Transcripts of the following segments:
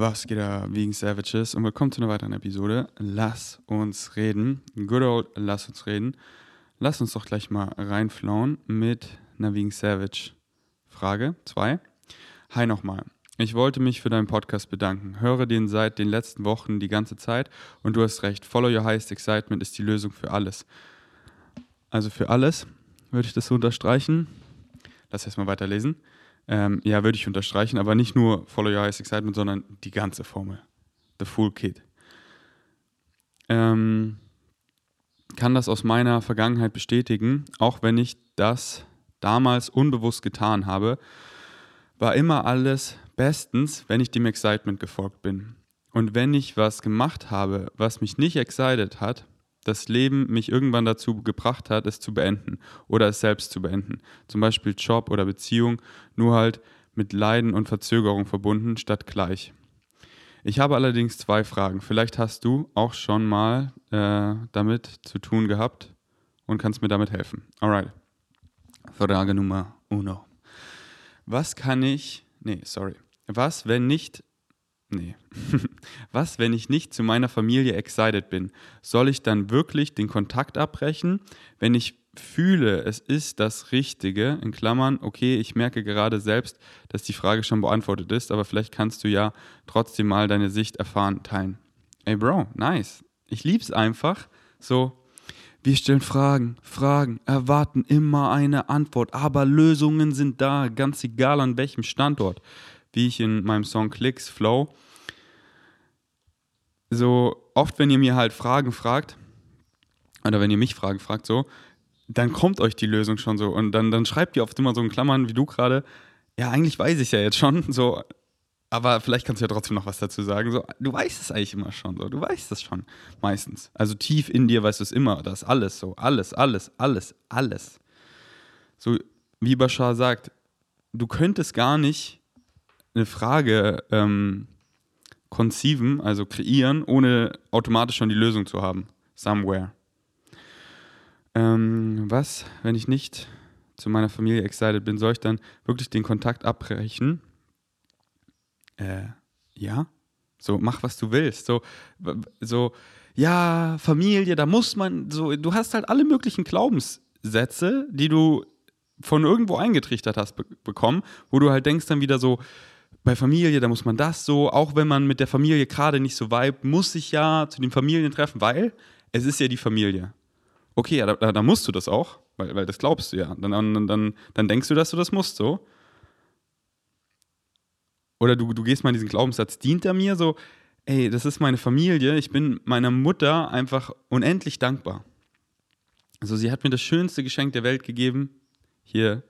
Was geht da wegen Savages und willkommen zu einer weiteren Episode. Lass uns reden. Good old, lass uns reden. Lass uns doch gleich mal reinflauen mit einer wegen Savage Frage 2. Hi nochmal. Ich wollte mich für deinen Podcast bedanken. Höre den seit den letzten Wochen die ganze Zeit und du hast recht. Follow your highest excitement ist die Lösung für alles. Also für alles würde ich das so unterstreichen. Lass erstmal weiterlesen. Ähm, ja, würde ich unterstreichen, aber nicht nur Follow Your Highest Excitement, sondern die ganze Formel. The Full Kit. Ähm, kann das aus meiner Vergangenheit bestätigen, auch wenn ich das damals unbewusst getan habe, war immer alles bestens, wenn ich dem Excitement gefolgt bin. Und wenn ich was gemacht habe, was mich nicht excited hat, das Leben mich irgendwann dazu gebracht hat, es zu beenden oder es selbst zu beenden. Zum Beispiel Job oder Beziehung, nur halt mit Leiden und Verzögerung verbunden statt gleich. Ich habe allerdings zwei Fragen. Vielleicht hast du auch schon mal äh, damit zu tun gehabt und kannst mir damit helfen. Alright. Frage Nummer uno. Was kann ich, nee, sorry. Was, wenn nicht Nee. Was, wenn ich nicht zu meiner Familie excited bin? Soll ich dann wirklich den Kontakt abbrechen, wenn ich fühle, es ist das Richtige, in Klammern, okay, ich merke gerade selbst, dass die Frage schon beantwortet ist, aber vielleicht kannst du ja trotzdem mal deine Sicht erfahren, teilen. Ey Bro, nice. Ich lieb's einfach. So, wir stellen Fragen, Fragen, erwarten immer eine Antwort, aber Lösungen sind da, ganz egal an welchem Standort wie ich in meinem Song Clicks Flow. So oft, wenn ihr mir halt Fragen fragt, oder wenn ihr mich Fragen fragt, so, dann kommt euch die Lösung schon so. Und dann, dann schreibt ihr oft immer so in Klammern, wie du gerade, ja, eigentlich weiß ich ja jetzt schon, so, aber vielleicht kannst du ja trotzdem noch was dazu sagen. So, du weißt es eigentlich immer schon, so, du weißt es schon, meistens. Also tief in dir weißt du es immer, das alles so, alles, alles, alles, alles. So, wie Bashar sagt, du könntest gar nicht eine Frage ähm, conceiven, also kreieren, ohne automatisch schon die Lösung zu haben. Somewhere. Ähm, was, wenn ich nicht zu meiner Familie excited bin, soll ich dann wirklich den Kontakt abbrechen? Äh, ja. So, mach, was du willst. So, so, ja, Familie, da muss man, so, du hast halt alle möglichen Glaubenssätze, die du von irgendwo eingetrichtert hast be bekommen, wo du halt denkst dann wieder so, bei Familie, da muss man das so, auch wenn man mit der Familie gerade nicht so vibe, muss sich ja zu den Familien treffen, weil es ist ja die Familie. Okay, ja, da, da musst du das auch, weil, weil das glaubst du ja. Dann, dann, dann, dann denkst du, dass du das musst so. Oder du, du gehst mal in diesen Glaubenssatz, dient er mir so, ey, das ist meine Familie, ich bin meiner Mutter einfach unendlich dankbar. Also sie hat mir das schönste Geschenk der Welt gegeben, hier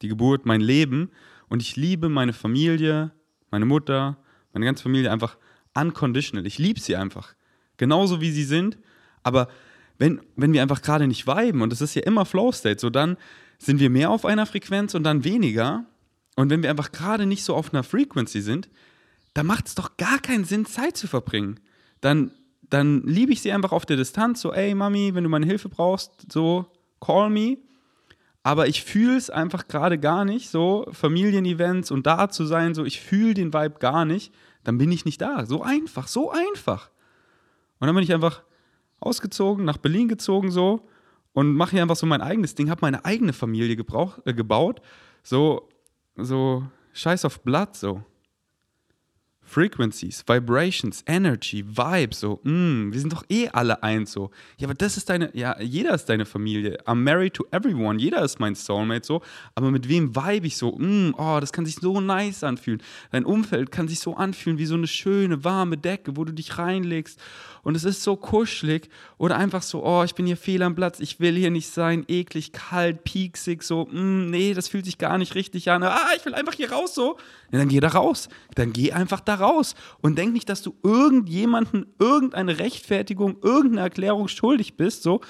die Geburt, mein Leben. Und ich liebe meine Familie, meine Mutter, meine ganze Familie einfach unconditional. Ich liebe sie einfach. Genauso wie sie sind. Aber wenn, wenn wir einfach gerade nicht viben, und das ist ja immer Flow State, so dann sind wir mehr auf einer Frequenz und dann weniger. Und wenn wir einfach gerade nicht so auf einer Frequency sind, dann macht es doch gar keinen Sinn, Zeit zu verbringen. Dann, dann liebe ich sie einfach auf der Distanz, so, ey Mami, wenn du meine Hilfe brauchst, so, call me aber ich fühle es einfach gerade gar nicht, so Familienevents und da zu sein, so ich fühle den Vibe gar nicht, dann bin ich nicht da. So einfach, so einfach. Und dann bin ich einfach ausgezogen, nach Berlin gezogen so und mache hier einfach so mein eigenes Ding, habe meine eigene Familie gebrauch, äh, gebaut, so, so scheiß auf Blatt so. Frequencies, Vibrations, Energy, Vibes, so, mm, wir sind doch eh alle eins, so. Ja, aber das ist deine, ja, jeder ist deine Familie. I'm married to everyone, jeder ist mein Soulmate, so. Aber mit wem vibe ich so? Mm, oh, das kann sich so nice anfühlen. Dein Umfeld kann sich so anfühlen wie so eine schöne, warme Decke, wo du dich reinlegst und es ist so kuschelig oder einfach so, oh, ich bin hier fehl am Platz, ich will hier nicht sein, eklig, kalt, pieksig, so, mm, nee, das fühlt sich gar nicht richtig an. Ah, ich will einfach hier raus, so. Ja, dann geh da raus. Dann geh einfach da raus und denk nicht, dass du irgendjemanden irgendeine Rechtfertigung, irgendeine Erklärung schuldig bist, so.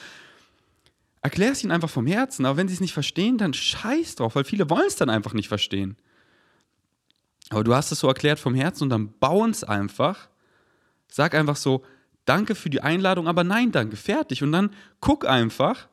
Erklär es ihnen einfach vom Herzen, aber wenn sie es nicht verstehen, dann scheiß drauf, weil viele wollen es dann einfach nicht verstehen. Aber du hast es so erklärt vom Herzen und dann bauen es einfach. Sag einfach so, danke für die Einladung, aber nein, danke, fertig. Und dann guck einfach,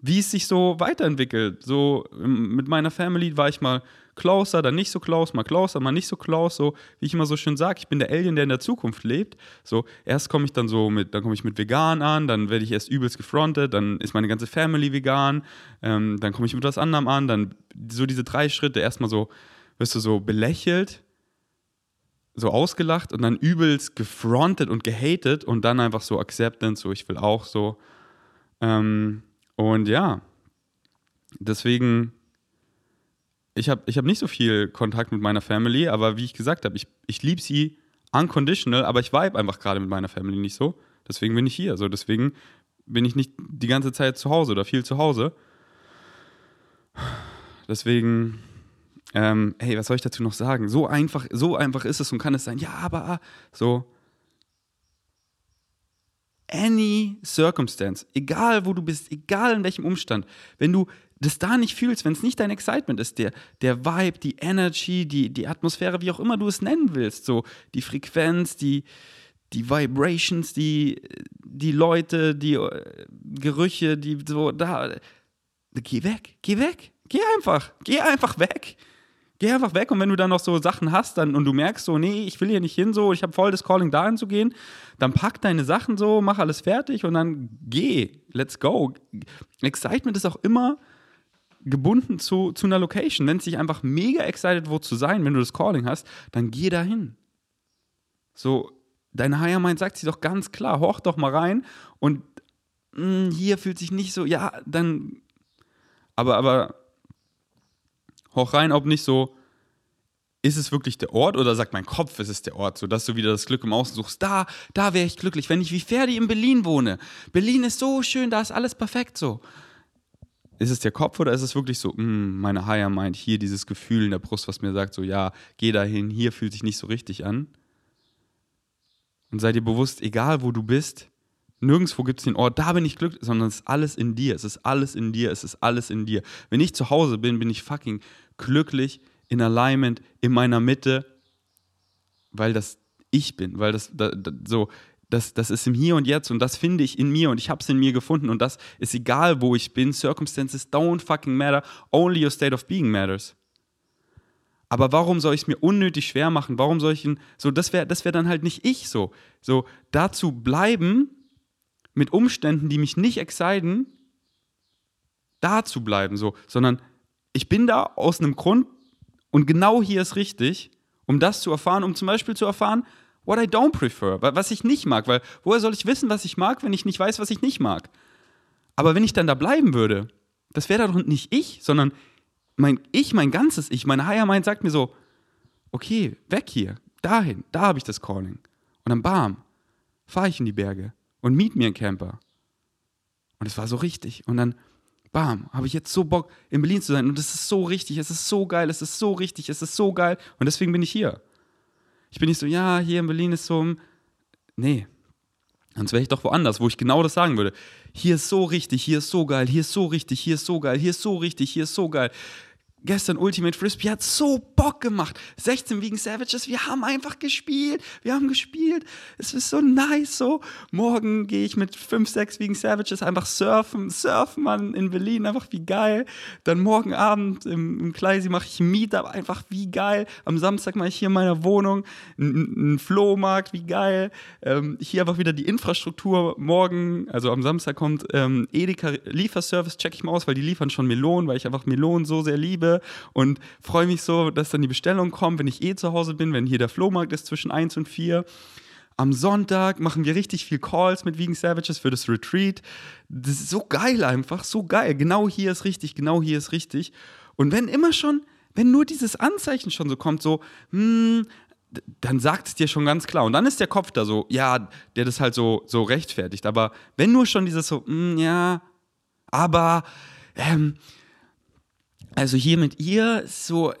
wie es sich so weiterentwickelt. So mit meiner Family war ich mal closer, dann nicht so close, mal closer, mal nicht so close, so wie ich immer so schön sage, ich bin der Alien, der in der Zukunft lebt. So, erst komme ich dann so mit, dann komme ich mit vegan an, dann werde ich erst übelst gefrontet, dann ist meine ganze Family vegan, ähm, dann komme ich mit was anderem an, dann so diese drei Schritte, erstmal so, wirst du so belächelt, so ausgelacht und dann übelst gefrontet und gehatet und dann einfach so Acceptance, so ich will auch so. Ähm, und ja, deswegen, ich habe ich hab nicht so viel Kontakt mit meiner Family, aber wie ich gesagt habe, ich, ich liebe sie unconditional, aber ich vibe einfach gerade mit meiner Family nicht so. Deswegen bin ich hier. So, deswegen bin ich nicht die ganze Zeit zu Hause oder viel zu Hause. Deswegen, ähm, hey, was soll ich dazu noch sagen? So einfach, so einfach ist es und kann es sein. Ja, aber so, any circumstance, egal wo du bist, egal in welchem Umstand, wenn du das da nicht fühlst, wenn es nicht dein Excitement ist, der, der Vibe, die Energy, die, die Atmosphäre, wie auch immer du es nennen willst, so die Frequenz, die, die Vibrations, die, die Leute, die äh, Gerüche, die so da, geh weg, geh weg, geh einfach, geh einfach weg geh einfach weg und wenn du dann noch so Sachen hast dann, und du merkst so, nee, ich will hier nicht hin, so, ich habe voll das Calling dahin zu gehen, dann pack deine Sachen so, mach alles fertig und dann geh, let's go. Excitement ist auch immer gebunden zu, zu einer Location. Wenn es dich einfach mega excited wo zu sein, wenn du das Calling hast, dann geh dahin. So, dein Higher Mind sagt sich doch ganz klar, hoch doch mal rein und mh, hm, hier fühlt sich nicht so, ja, dann, aber, aber hoch rein, ob nicht so, ist es wirklich der Ort oder sagt mein Kopf, es ist der Ort, so dass du wieder das Glück im Außen suchst. Da, da wäre ich glücklich, wenn ich wie Ferdi in Berlin wohne. Berlin ist so schön, da ist alles perfekt so. Ist es der Kopf oder ist es wirklich so, mh, hm, meine Higher Mind, hier dieses Gefühl in der Brust, was mir sagt, so ja, geh dahin, hier fühlt sich nicht so richtig an. Und sei dir bewusst, egal wo du bist, Nirgendwo gibt es den Ort, da bin ich glücklich, sondern es ist alles in dir. Es ist alles in dir. Es ist alles in dir. Wenn ich zu Hause bin, bin ich fucking glücklich, in Alignment, in meiner Mitte, weil das ich bin, weil das, das, das so, das, das ist im Hier und Jetzt und das finde ich in mir und ich habe es in mir gefunden und das ist egal, wo ich bin. Circumstances don't fucking matter. Only your state of being matters. Aber warum soll ich es mir unnötig schwer machen? Warum soll ich ihn, so, das wäre das wär dann halt nicht ich so. So, dazu bleiben, mit Umständen, die mich nicht exciten, da zu bleiben, so, sondern ich bin da aus einem Grund und genau hier ist richtig, um das zu erfahren, um zum Beispiel zu erfahren, what I don't prefer, was ich nicht mag, weil woher soll ich wissen, was ich mag, wenn ich nicht weiß, was ich nicht mag? Aber wenn ich dann da bleiben würde, das wäre doch nicht ich, sondern mein Ich, mein ganzes Ich, mein Higher Mind sagt mir so, okay, weg hier, dahin, da habe ich das Calling. Und dann bam, fahre ich in die Berge und miet mir einen Camper. Und es war so richtig. Und dann, bam, habe ich jetzt so Bock, in Berlin zu sein. Und es ist so richtig, es ist so geil, es ist so richtig, es ist so geil. Und deswegen bin ich hier. Ich bin nicht so, ja, hier in Berlin ist so, nee. Sonst wäre ich doch woanders, wo ich genau das sagen würde. Hier ist so richtig, hier ist so geil, hier ist so richtig, hier ist so geil, hier ist so richtig, hier ist so geil gestern Ultimate Frisbee hat so Bock gemacht. 16 wegen Savages, wir haben einfach gespielt. Wir haben gespielt. Es ist so nice so. Morgen gehe ich mit 5, 6 wegen Savages einfach surfen. Surfen, Mann, in Berlin, einfach wie geil. Dann morgen Abend im, im Kleisi mache ich ein Meetup, einfach wie geil. Am Samstag mache ich hier in meiner Wohnung einen Flohmarkt, wie geil. Ähm, hier einfach wieder die Infrastruktur. Morgen, also am Samstag kommt ähm, Edeka Lieferservice, check ich mal aus, weil die liefern schon Melonen, weil ich einfach Melonen so sehr liebe und freue mich so, dass dann die Bestellung kommt, wenn ich eh zu Hause bin, wenn hier der Flohmarkt ist zwischen 1 und 4. Am Sonntag machen wir richtig viel Calls mit Vegan Savages für das Retreat. Das ist so geil einfach, so geil. Genau hier ist richtig, genau hier ist richtig. Und wenn immer schon, wenn nur dieses Anzeichen schon so kommt, so, hm, dann sagt es dir schon ganz klar. Und dann ist der Kopf da so, ja, der das halt so, so rechtfertigt. Aber wenn nur schon dieses so, hm, ja, aber, ähm, also hier mit ihr so,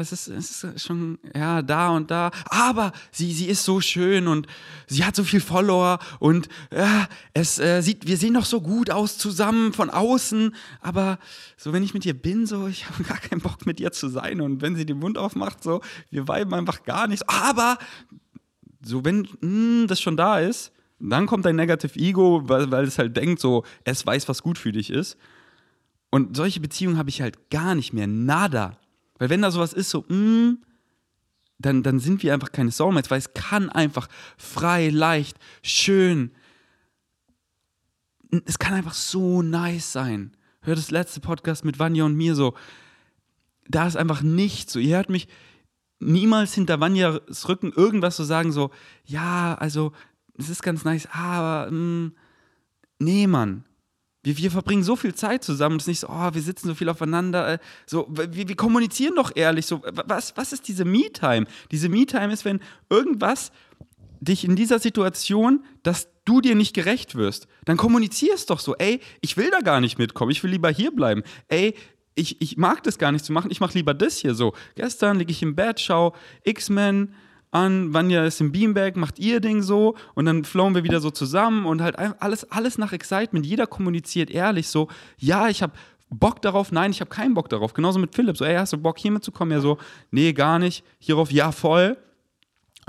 es ist, ist schon, ja, da und da. Aber sie, sie ist so schön und sie hat so viel Follower und ja, es äh, sieht, wir sehen doch so gut aus zusammen von außen. Aber so, wenn ich mit ihr bin, so, ich habe gar keinen Bock mit ihr zu sein. Und wenn sie den Mund aufmacht, so, wir weiben einfach gar nicht. Aber so, wenn mh, hm, das schon da ist, dann kommt dein Negative Ego, weil, weil es halt denkt, so, es weiß, was gut für dich ist. Und solche Beziehungen habe ich halt gar nicht mehr. Nada. Weil wenn da sowas ist, so, mm, dann, dann sind wir einfach keine Soulmates, weil es kann einfach frei, leicht, schön, es kann einfach so nice sein. Hört das letzte Podcast mit Vanya und mir so, da ist einfach nichts so. Ihr hört mich niemals hinter Vanyas Rücken irgendwas so sagen, so, ja, also, es ist ganz nice, aber, mh, mm, nee, Mann. Wir, wir verbringen so viel Zeit zusammen. Es ist nicht so, oh, wir sitzen so viel aufeinander. Äh, so, wir, wir kommunizieren doch ehrlich. So, was, was ist diese Me-Time? Diese Me-Time ist, wenn irgendwas dich in dieser Situation, dass du dir nicht gerecht wirst, dann kommunizier es doch so. Ey, ich will da gar nicht mitkommen. Ich will lieber hier bleiben. Ey, ich, ich mag das gar nicht zu machen. Ich mache lieber das hier so. Gestern liege ich im Bett, schau X-Men an, Vanya ist im Beanbag, macht ihr Ding so und dann flowen wir wieder so zusammen und halt alles, alles nach Excitement. Jeder kommuniziert ehrlich so, ja, ich habe Bock darauf, nein, ich habe keinen Bock darauf. Genauso mit Philipp, so, ey, hast du Bock hier mitzukommen? Ja, so, nee, gar nicht. Hierauf, ja, voll.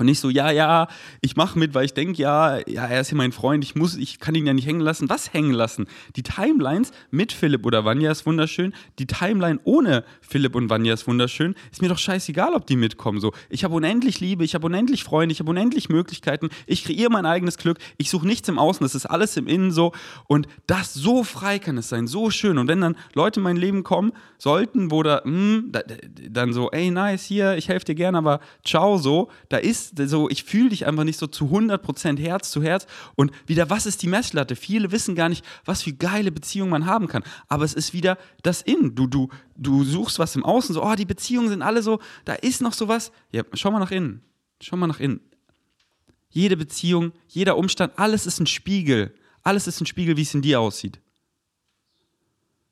Und nicht so, ja, ja, ich mache mit, weil ich denke, ja, ja, er ist ja mein Freund, ich muss, ich kann ihn ja nicht hängen lassen. Was hängen lassen? Die Timelines mit Philipp oder Vanya ist wunderschön. Die Timeline ohne Philipp und Vanya ist wunderschön. Ist mir doch scheißegal, ob die mitkommen. So, ich habe unendlich Liebe, ich habe unendlich Freunde, ich habe unendlich Möglichkeiten. Ich kreiere mein eigenes Glück. Ich suche nichts im Außen, das ist alles im Innen so. Und das so frei kann es sein, so schön. Und wenn dann Leute in mein Leben kommen sollten, wo da, mh, hm, da dann so, ey, nice, hier, ich helfe dir gerne, aber ciao, so, da ist so, ich fühle dich einfach nicht so zu 100% Herz zu Herz. Und wieder, was ist die Messlatte? Viele wissen gar nicht, was für geile Beziehungen man haben kann. Aber es ist wieder das In. Du, du, du suchst was im Außen, so, oh, die Beziehungen sind alle so, da ist noch sowas. Ja, schau mal nach innen. Schau mal nach innen. Jede Beziehung, jeder Umstand, alles ist ein Spiegel. Alles ist ein Spiegel, wie es in dir aussieht.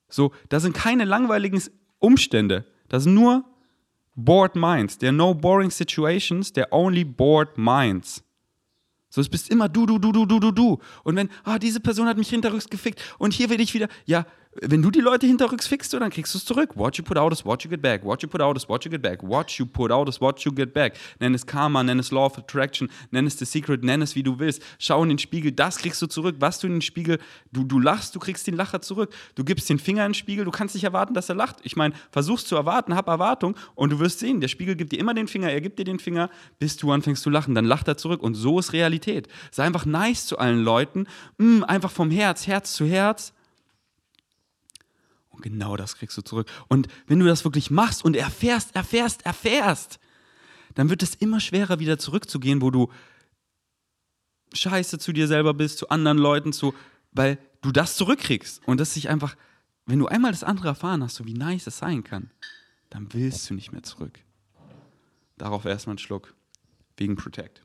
So, da sind keine langweiligen Umstände. Da sind nur bored minds. There are no boring situations, there are only bored minds. So, es bist immer du, du, du, du, du, du, du. Und wenn, ah, diese Person hat mich hinterrücks gefickt und hier will ich wieder, ja, wenn du die Leute hinterrücks fickst, dann kriegst du es zurück. What you put out is what you get back. What you put out is what you get back. What you put out is what you get back. Nenn es Karma, nenn es Law of Attraction, nenn es The Secret, nenn es wie du willst. Schau in den Spiegel, das kriegst du zurück. Was du in den Spiegel, du, du lachst, du kriegst den Lacher zurück. Du gibst den Finger in den Spiegel, du kannst nicht erwarten, dass er lacht. Ich meine, versuchst zu erwarten, hab Erwartung und du wirst sehen, der Spiegel gibt dir immer den Finger, er gibt dir den Finger, bis du anfängst zu lachen. Dann lacht er zurück und so ist Realität. Sei einfach nice zu allen Leuten, mm, einfach vom Herz, Herz zu Herz und genau das kriegst du zurück. Und wenn du das wirklich machst und erfährst, erfährst, erfährst, dann wird es immer schwerer, wieder zurückzugehen, wo du scheiße zu dir selber bist, zu anderen Leuten, zu, weil du das zurückkriegst. Und das sich einfach, wenn du einmal das andere erfahren hast, so wie nice es sein kann, dann willst du nicht mehr zurück. Darauf erstmal einen Schluck. Wegen Protect.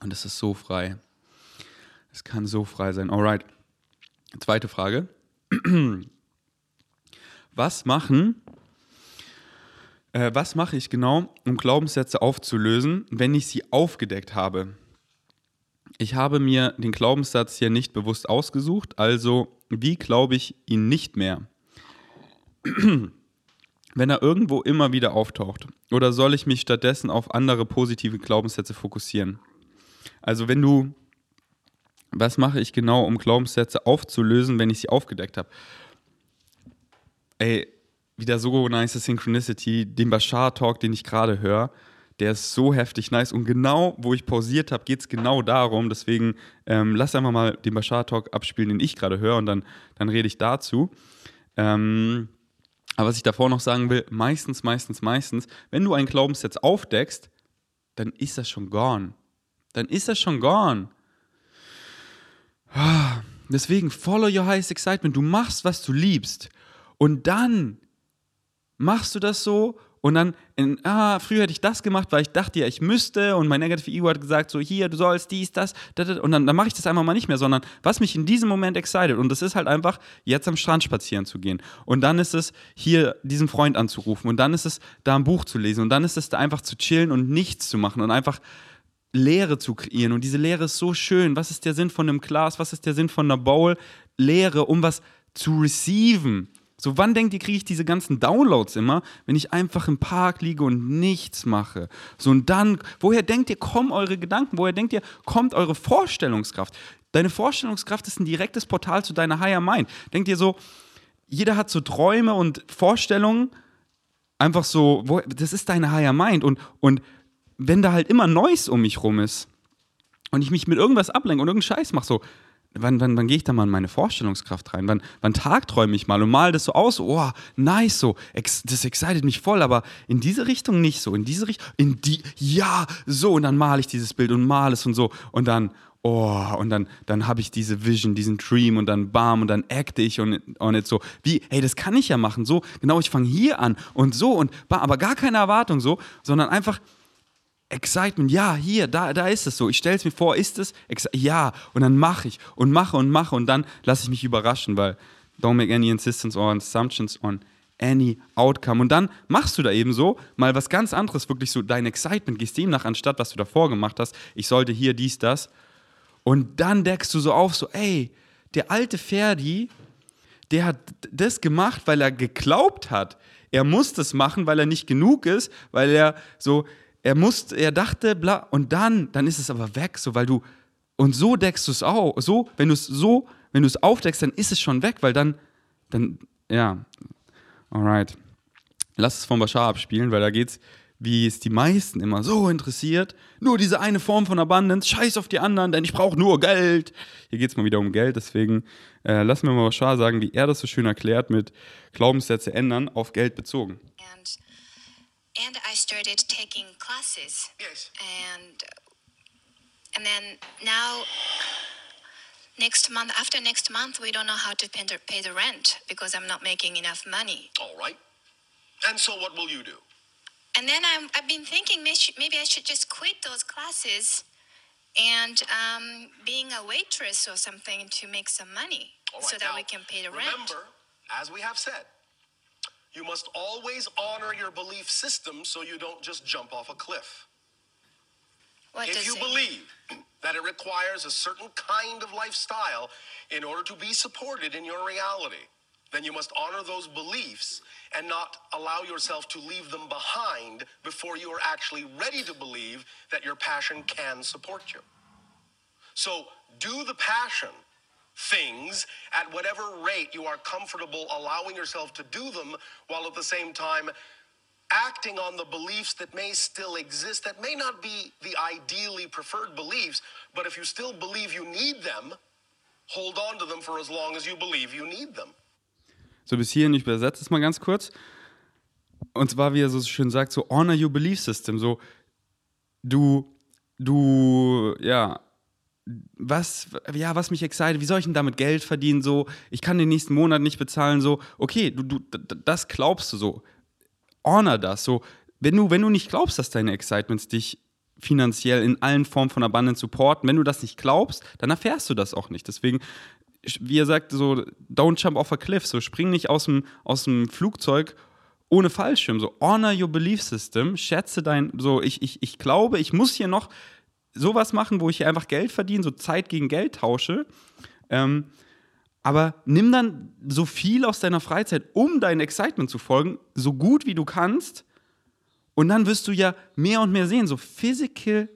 Und es ist so frei. Es kann so frei sein. Alright. Zweite Frage. Was machen, äh, was mache ich genau, um Glaubenssätze aufzulösen, wenn ich sie aufgedeckt habe? Ich habe mir den Glaubenssatz hier nicht bewusst ausgesucht, also wie glaube ich ihn nicht mehr? wenn er irgendwo immer wieder auftaucht? Oder soll ich mich stattdessen auf andere positive Glaubenssätze fokussieren? Also wenn du, was mache ich genau, um Glaubenssätze aufzulösen, wenn ich sie aufgedeckt habe? Ey, wieder so nice Synchronicity, den Bashar-Talk, den ich gerade höre, der ist so heftig nice. Und genau, wo ich pausiert habe, geht es genau darum. Deswegen ähm, lass einfach mal den Bashar-Talk abspielen, den ich gerade höre, und dann, dann rede ich dazu. Ähm, aber was ich davor noch sagen will, meistens, meistens, meistens, wenn du einen Glaubenssatz aufdeckst, dann ist das schon gone dann ist das schon gone. Deswegen, follow your highest excitement. Du machst, was du liebst. Und dann machst du das so und dann, in, ah, früher hätte ich das gemacht, weil ich dachte ja, ich müsste. Und mein Negative Ego hat gesagt, so hier, du sollst dies, das, das, und dann, dann mache ich das einfach mal nicht mehr, sondern was mich in diesem Moment excited. Und das ist halt einfach, jetzt am Strand spazieren zu gehen. Und dann ist es, hier diesen Freund anzurufen. Und dann ist es, da ein Buch zu lesen. Und dann ist es, da einfach zu chillen und nichts zu machen. Und einfach Leere zu kreieren. Und diese Leere ist so schön. Was ist der Sinn von einem Glas? Was ist der Sinn von einer Bowl? Leere, um was zu receiven. So, wann denkt ihr, kriege ich diese ganzen Downloads immer, wenn ich einfach im Park liege und nichts mache? So, und dann, woher denkt ihr, kommen eure Gedanken? Woher denkt ihr, kommt eure Vorstellungskraft? Deine Vorstellungskraft ist ein direktes Portal zu deiner Higher Mind. Denkt ihr so, jeder hat so Träume und Vorstellungen, einfach so, wo, das ist deine Higher Mind. Und, und wenn da halt immer Neues um mich rum ist und ich mich mit irgendwas ablenke und irgendeinen Scheiß mache, so, wann, wann, wann gehe ich da mal in meine Vorstellungskraft rein? Wann, wann tagträume ich mal und mal das so aus? Oh, nice, so, das excited mich voll, aber in diese Richtung nicht so, in diese Richtung, in die, ja, so, und dann male ich dieses Bild und male es und so und dann, oh, und dann, dann habe ich diese Vision, diesen Dream und dann bam und dann acte ich und, und jetzt so, wie, hey, das kann ich ja machen, so, genau, ich fange hier an und so und bam, aber gar keine Erwartung so, sondern einfach, Excitement, ja, hier, da, da ist es so. Ich stelle es mir vor, ist es? Ja, und dann mache ich und mache und mache und dann lasse ich mich überraschen, weil don't make any insistence or assumptions on any outcome. Und dann machst du da eben so mal was ganz anderes, wirklich so dein Excitement, gehst dem nach, anstatt was du davor gemacht hast. Ich sollte hier dies, das. Und dann deckst du so auf, so, ey, der alte Ferdi, der hat das gemacht, weil er geglaubt hat, er muss das machen, weil er nicht genug ist, weil er so, er musste, er dachte, bla, und dann, dann ist es aber weg, so, weil du, und so deckst du es auch, so, wenn du es so, wenn du es aufdeckst, dann ist es schon weg, weil dann, dann, ja, alright. Lass es von Bashar abspielen, weil da geht's, wie es die meisten immer so interessiert, nur diese eine Form von Abundance, scheiß auf die anderen, denn ich brauche nur Geld. Hier geht es mal wieder um Geld, deswegen äh, lassen wir mal Bashar sagen, wie er das so schön erklärt mit Glaubenssätze ändern auf Geld bezogen. And and I started taking classes. Yes. And and then now next month after next month we don't know how to pay the, pay the rent because I'm not making enough money. All right. And so what will you do? And then I'm, I've been thinking maybe I should just quit those classes and um, being a waitress or something to make some money right, so that now, we can pay the remember, rent. Remember, as we have said, you must always honor your belief system so you don't just jump off a cliff. What if you believe that it requires a certain kind of lifestyle in order to be supported in your reality, then you must honor those beliefs and not allow yourself to leave them behind before you are actually ready to believe that your passion can support you. So do the passion things at whatever rate you are comfortable allowing yourself to do them, while at the same time acting on the beliefs that may still exist, that may not be the ideally preferred beliefs, but if you still believe you need them, hold on to them for as long as you believe you need them. So bis hierhin, ich übersetze es mal ganz kurz. Und zwar, wie er so schön sagt, so honor your belief system. So, du, du, ja, was, ja, was mich excited, wie soll ich denn damit Geld verdienen? So, ich kann den nächsten Monat nicht bezahlen. So, okay, du, du, das glaubst du so. Honor das. So, wenn du, wenn du nicht glaubst, dass deine Excitements dich finanziell in allen Formen von Abundance supporten, wenn du das nicht glaubst, dann erfährst du das auch nicht. Deswegen, wie er sagt, so, don't jump off a cliff, so, spring nicht aus dem, aus dem Flugzeug ohne Fallschirm, so, honor your belief system, schätze dein, so, ich, ich, ich glaube, ich muss hier noch sowas machen, wo ich hier einfach Geld verdiene, so Zeit gegen Geld tausche. Ähm, aber nimm dann so viel aus deiner Freizeit, um dein Excitement zu folgen, so gut wie du kannst. Und dann wirst du ja mehr und mehr sehen, so Physical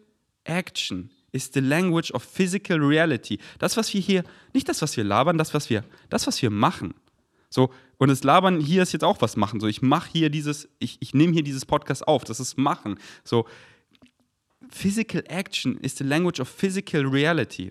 Action is the language of physical reality. Das, was wir hier, nicht das, was wir labern, das, was wir, das, was wir machen. So, und das Labern hier ist jetzt auch was machen. So, ich mache hier dieses, ich, ich nehme hier dieses Podcast auf, das ist machen. So, Physical Action is the language of physical reality.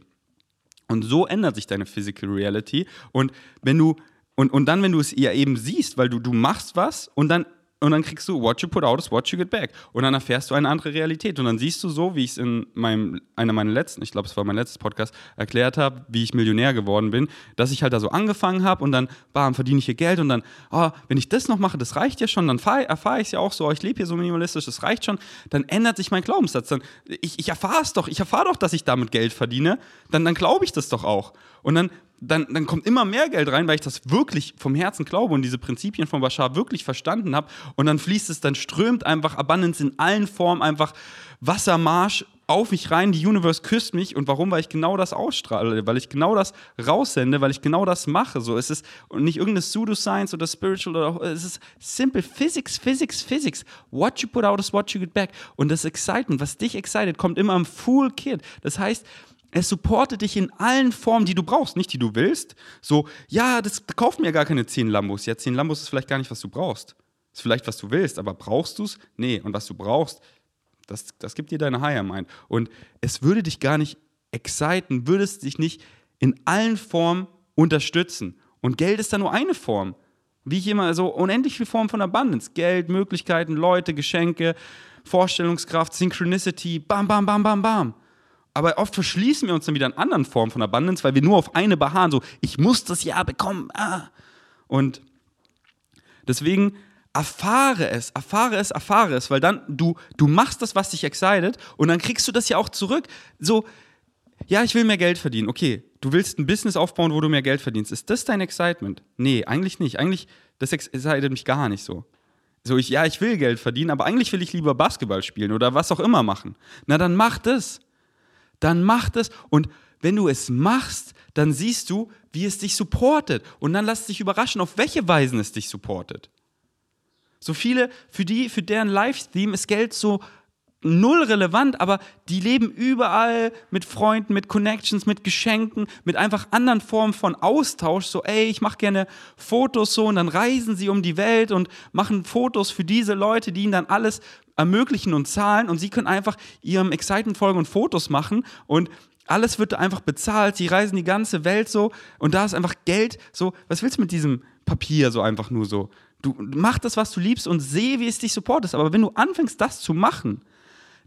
Und so ändert sich deine Physical Reality. Und wenn du, und, und dann, wenn du es ja eben siehst, weil du, du machst was und dann und dann kriegst du What you put out is what you get back. Und dann erfährst du eine andere Realität. Und dann siehst du so, wie ich es in meinem, einer meiner letzten, ich glaube, es war mein letztes Podcast, erklärt habe, wie ich Millionär geworden bin, dass ich halt da so angefangen habe und dann, bam, verdiene ich hier Geld und dann, oh, wenn ich das noch mache, das reicht ja schon, dann erfahre ich es ja auch so, oh, ich lebe hier so minimalistisch, das reicht schon, dann ändert sich mein Glaubenssatz. Dann, ich, ich erfahre es doch, ich erfahre doch, dass ich damit Geld verdiene, dann, dann glaube ich das doch auch. Und dann dann, dann kommt immer mehr Geld rein, weil ich das wirklich vom Herzen glaube und diese Prinzipien von Bashar wirklich verstanden habe. Und dann fließt es, dann strömt einfach Abundance in allen Formen einfach Wassermarsch auf mich rein, die Universe küsst mich und warum? Weil ich genau das ausstrahle, weil ich genau das raussende, weil ich genau das mache. So, es ist nicht irgendeine Pseudoscience oder Spiritual oder es ist simple Physics, Physics, Physics. What you put out is what you get back. Und das Excitement, was dich excited, kommt immer im Full Kit. Das heißt, es supportet dich in allen Formen, die du brauchst, nicht die du willst. So, ja, das kauft mir gar keine 10 Lambos. Ja, 10 Lambos ist vielleicht gar nicht, was du brauchst. Ist vielleicht, was du willst, aber brauchst du es? Nee. Und was du brauchst, das, das gibt dir deine Higher Mind. Und es würde dich gar nicht exciten, würdest dich nicht in allen Formen unterstützen. Und Geld ist da nur eine Form. Wie ich immer, so unendlich viele Formen von Abundance. Geld, Möglichkeiten, Leute, Geschenke, Vorstellungskraft, Synchronicity, bam, bam, bam, bam, bam. Aber oft verschließen wir uns dann wieder in anderen Formen von Abundance, weil wir nur auf eine beharren, so, ich muss das ja bekommen. Ah. Und deswegen erfahre es, erfahre es, erfahre es, weil dann du, du machst das, was dich excited und dann kriegst du das ja auch zurück. So, ja, ich will mehr Geld verdienen. Okay, du willst ein Business aufbauen, wo du mehr Geld verdienst. Ist das dein Excitement? Nee, eigentlich nicht. Eigentlich, das excited mich gar nicht so. So, ich, ja, ich will Geld verdienen, aber eigentlich will ich lieber Basketball spielen oder was auch immer machen. Na, dann mach das. Dann mach das und wenn du es machst, dann siehst du, wie es dich supportet. Und dann lass dich überraschen, auf welche Weisen es dich supportet. So viele, für die, für deren Live-Theme ist Geld so null relevant, aber die leben überall mit Freunden, mit Connections, mit Geschenken, mit einfach anderen Formen von Austausch. So, ey, ich mache gerne Fotos so und dann reisen sie um die Welt und machen Fotos für diese Leute, die ihnen dann alles ermöglichen und zahlen und sie können einfach ihrem Excitement folgen und Fotos machen und alles wird einfach bezahlt, sie reisen die ganze Welt so und da ist einfach Geld so, was willst du mit diesem Papier so einfach nur so? Du mach das, was du liebst und sehe, wie es dich supportet. Aber wenn du anfängst, das zu machen,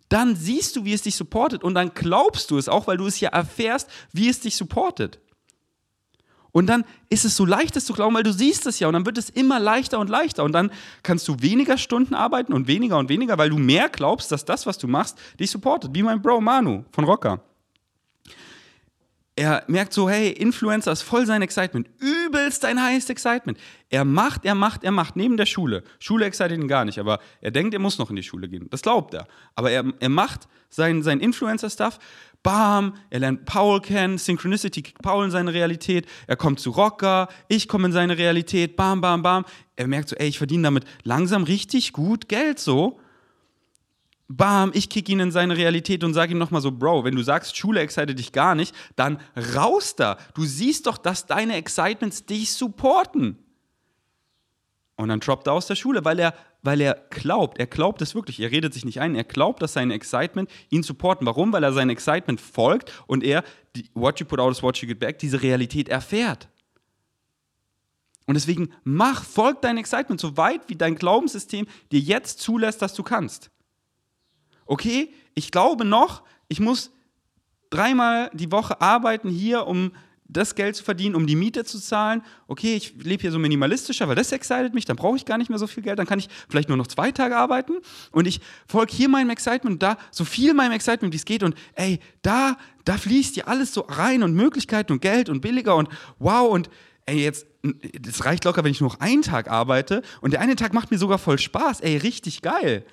dann siehst du, wie es dich supportet und dann glaubst du es auch, weil du es ja erfährst, wie es dich supportet. Und dann ist es so leicht, es zu glauben, weil du siehst es ja und dann wird es immer leichter und leichter und dann kannst du weniger Stunden arbeiten und weniger und weniger, weil du mehr glaubst, dass das, was du machst, dich supportet. Wie mein Bro Manu von Rocker er merkt so, hey, Influencer ist voll sein Excitement, übelst dein highest Excitement. Er macht, er macht, er macht, neben der Schule. Schule excited ihn gar nicht, aber er denkt, er muss noch in die Schule gehen. Das glaubt er. Aber er, er macht sein, sein Influencer-Stuff, bam, er lernt Paul kennen, Synchronicity kickt Paul in seine Realität, er kommt zu Rocker, ich komme in seine Realität, bam, bam, bam. Er merkt so, ey, ich verdiene damit langsam richtig gut Geld so bam, ich kick ihn in seine Realität und sage ihm nochmal so, Bro, wenn du sagst, Schule excited dich gar nicht, dann raus da. Du siehst doch, dass deine Excitements dich supporten. Und dann droppt er aus der Schule, weil er, weil er glaubt, er glaubt es wirklich, er redet sich nicht ein, er glaubt, dass seine Excitement ihn supporten. Warum? Weil er sein Excitement folgt und er, die, what you put out is what you get back, diese Realität erfährt. Und deswegen mach, folg dein Excitement so weit, wie dein Glaubenssystem dir jetzt zulässt, dass du kannst okay, ich glaube noch, ich muss dreimal die Woche arbeiten hier, um das Geld zu verdienen, um die Miete zu zahlen. Okay, ich lebe hier so minimalistischer, weil das excited mich, dann brauche ich gar nicht mehr so viel Geld, dann kann ich vielleicht nur noch zwei Tage arbeiten. Und ich folge hier meinem Excitement, da so viel meinem Excitement, wie es geht. Und ey, da, da fließt dir alles so rein und Möglichkeiten und Geld und billiger und wow. Und ey, jetzt, das reicht locker, wenn ich nur noch einen Tag arbeite. Und der eine Tag macht mir sogar voll Spaß, ey, richtig geil.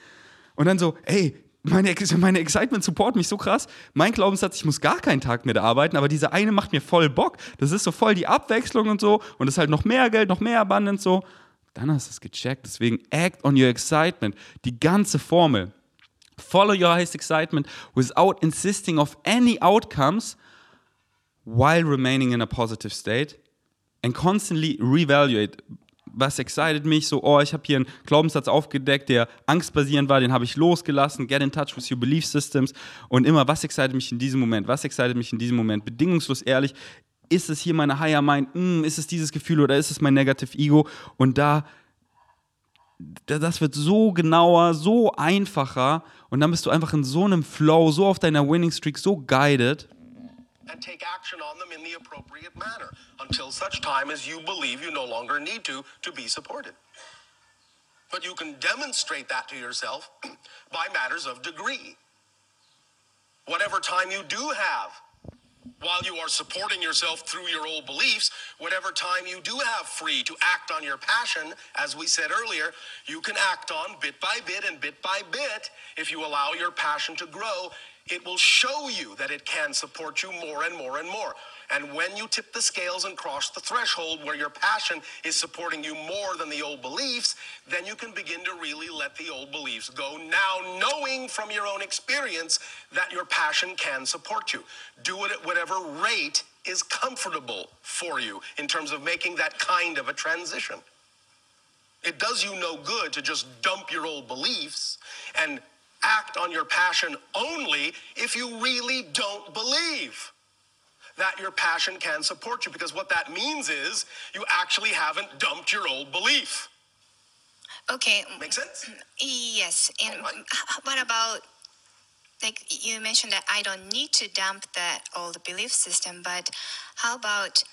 Und dann so, ey, meine, meine Excitement support mich so krass. Mein Glaubenssatz, ich muss gar keinen Tag mehr da arbeiten, aber diese eine macht mir voll Bock. Das ist so voll die Abwechslung und so. Und es ist halt noch mehr Geld, noch mehr Abundance so. Dann hast du es gecheckt. Deswegen act on your excitement. Die ganze Formel. Follow your highest excitement without insisting of any outcomes while remaining in a positive state and constantly reevaluate was excited mich, so, oh, ich habe hier einen Glaubenssatz aufgedeckt, der angstbasierend war, den habe ich losgelassen, get in touch with your belief systems. Und immer, was excited mich in diesem Moment, was excited mich in diesem Moment, bedingungslos ehrlich, ist es hier meine Higher Mind, mm, ist es dieses Gefühl oder ist es mein Negative Ego? Und da, das wird so genauer, so einfacher. Und dann bist du einfach in so einem Flow, so auf deiner Winning Streak, so guided. And take action on them in the appropriate manner until such time as you believe you no longer need to to be supported. But you can demonstrate that to yourself by matters of degree. Whatever time you do have while you are supporting yourself through your old beliefs, whatever time you do have free to act on your passion, as we said earlier, you can act on bit by bit and bit by bit if you allow your passion to grow it will show you that it can support you more and more and more. And when you tip the scales and cross the threshold where your passion is supporting you more than the old beliefs, then you can begin to really let the old beliefs go. Now, knowing from your own experience that your passion can support you. Do it at whatever rate is comfortable for you in terms of making that kind of a transition. It does you no good to just dump your old beliefs and act on your passion only if you really don't believe that your passion can support you. Because what that means is you actually haven't dumped your old belief. Okay. Make sense? Yes. And Alright. what about like you mentioned that I don't need to dump that old belief system, but how about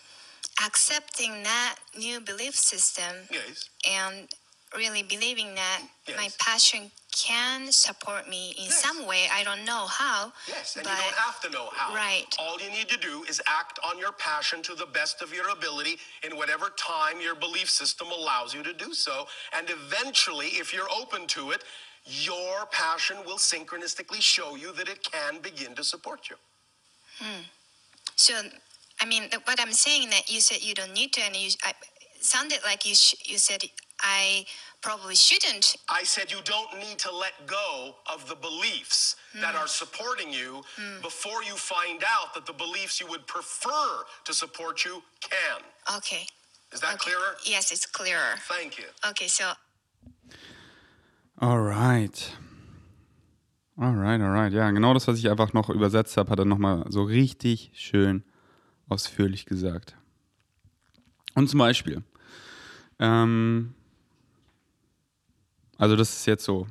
accepting that new belief system Yes. and really believing that my Yes. passion can support me in Yes. some way. I don't know how, Yes, and but you don't have to know how. Right. All you need to do is act on your passion to the best of your ability in whatever time your belief system allows you to do so. And eventually, if you're open to it, your passion will synchronistically show you that it can begin to support you. Hmm. So, I mean, what I'm saying that you said you don't need to, and you I, sounded like you sh- you said I probably shouldn't. I said you don't need to let go of the beliefs that are supporting you before you find out that the beliefs you would prefer to support you can. Okay. Is that okay. clearer? Yes, it's clearer. Thank you. Okay, so Alright. Alright, alright. Ja, genau das, was ich einfach noch übersetzt habe, hat er nochmal so richtig schön ausführlich gesagt. Und zum Beispiel, ähm, also das ist jetzt so,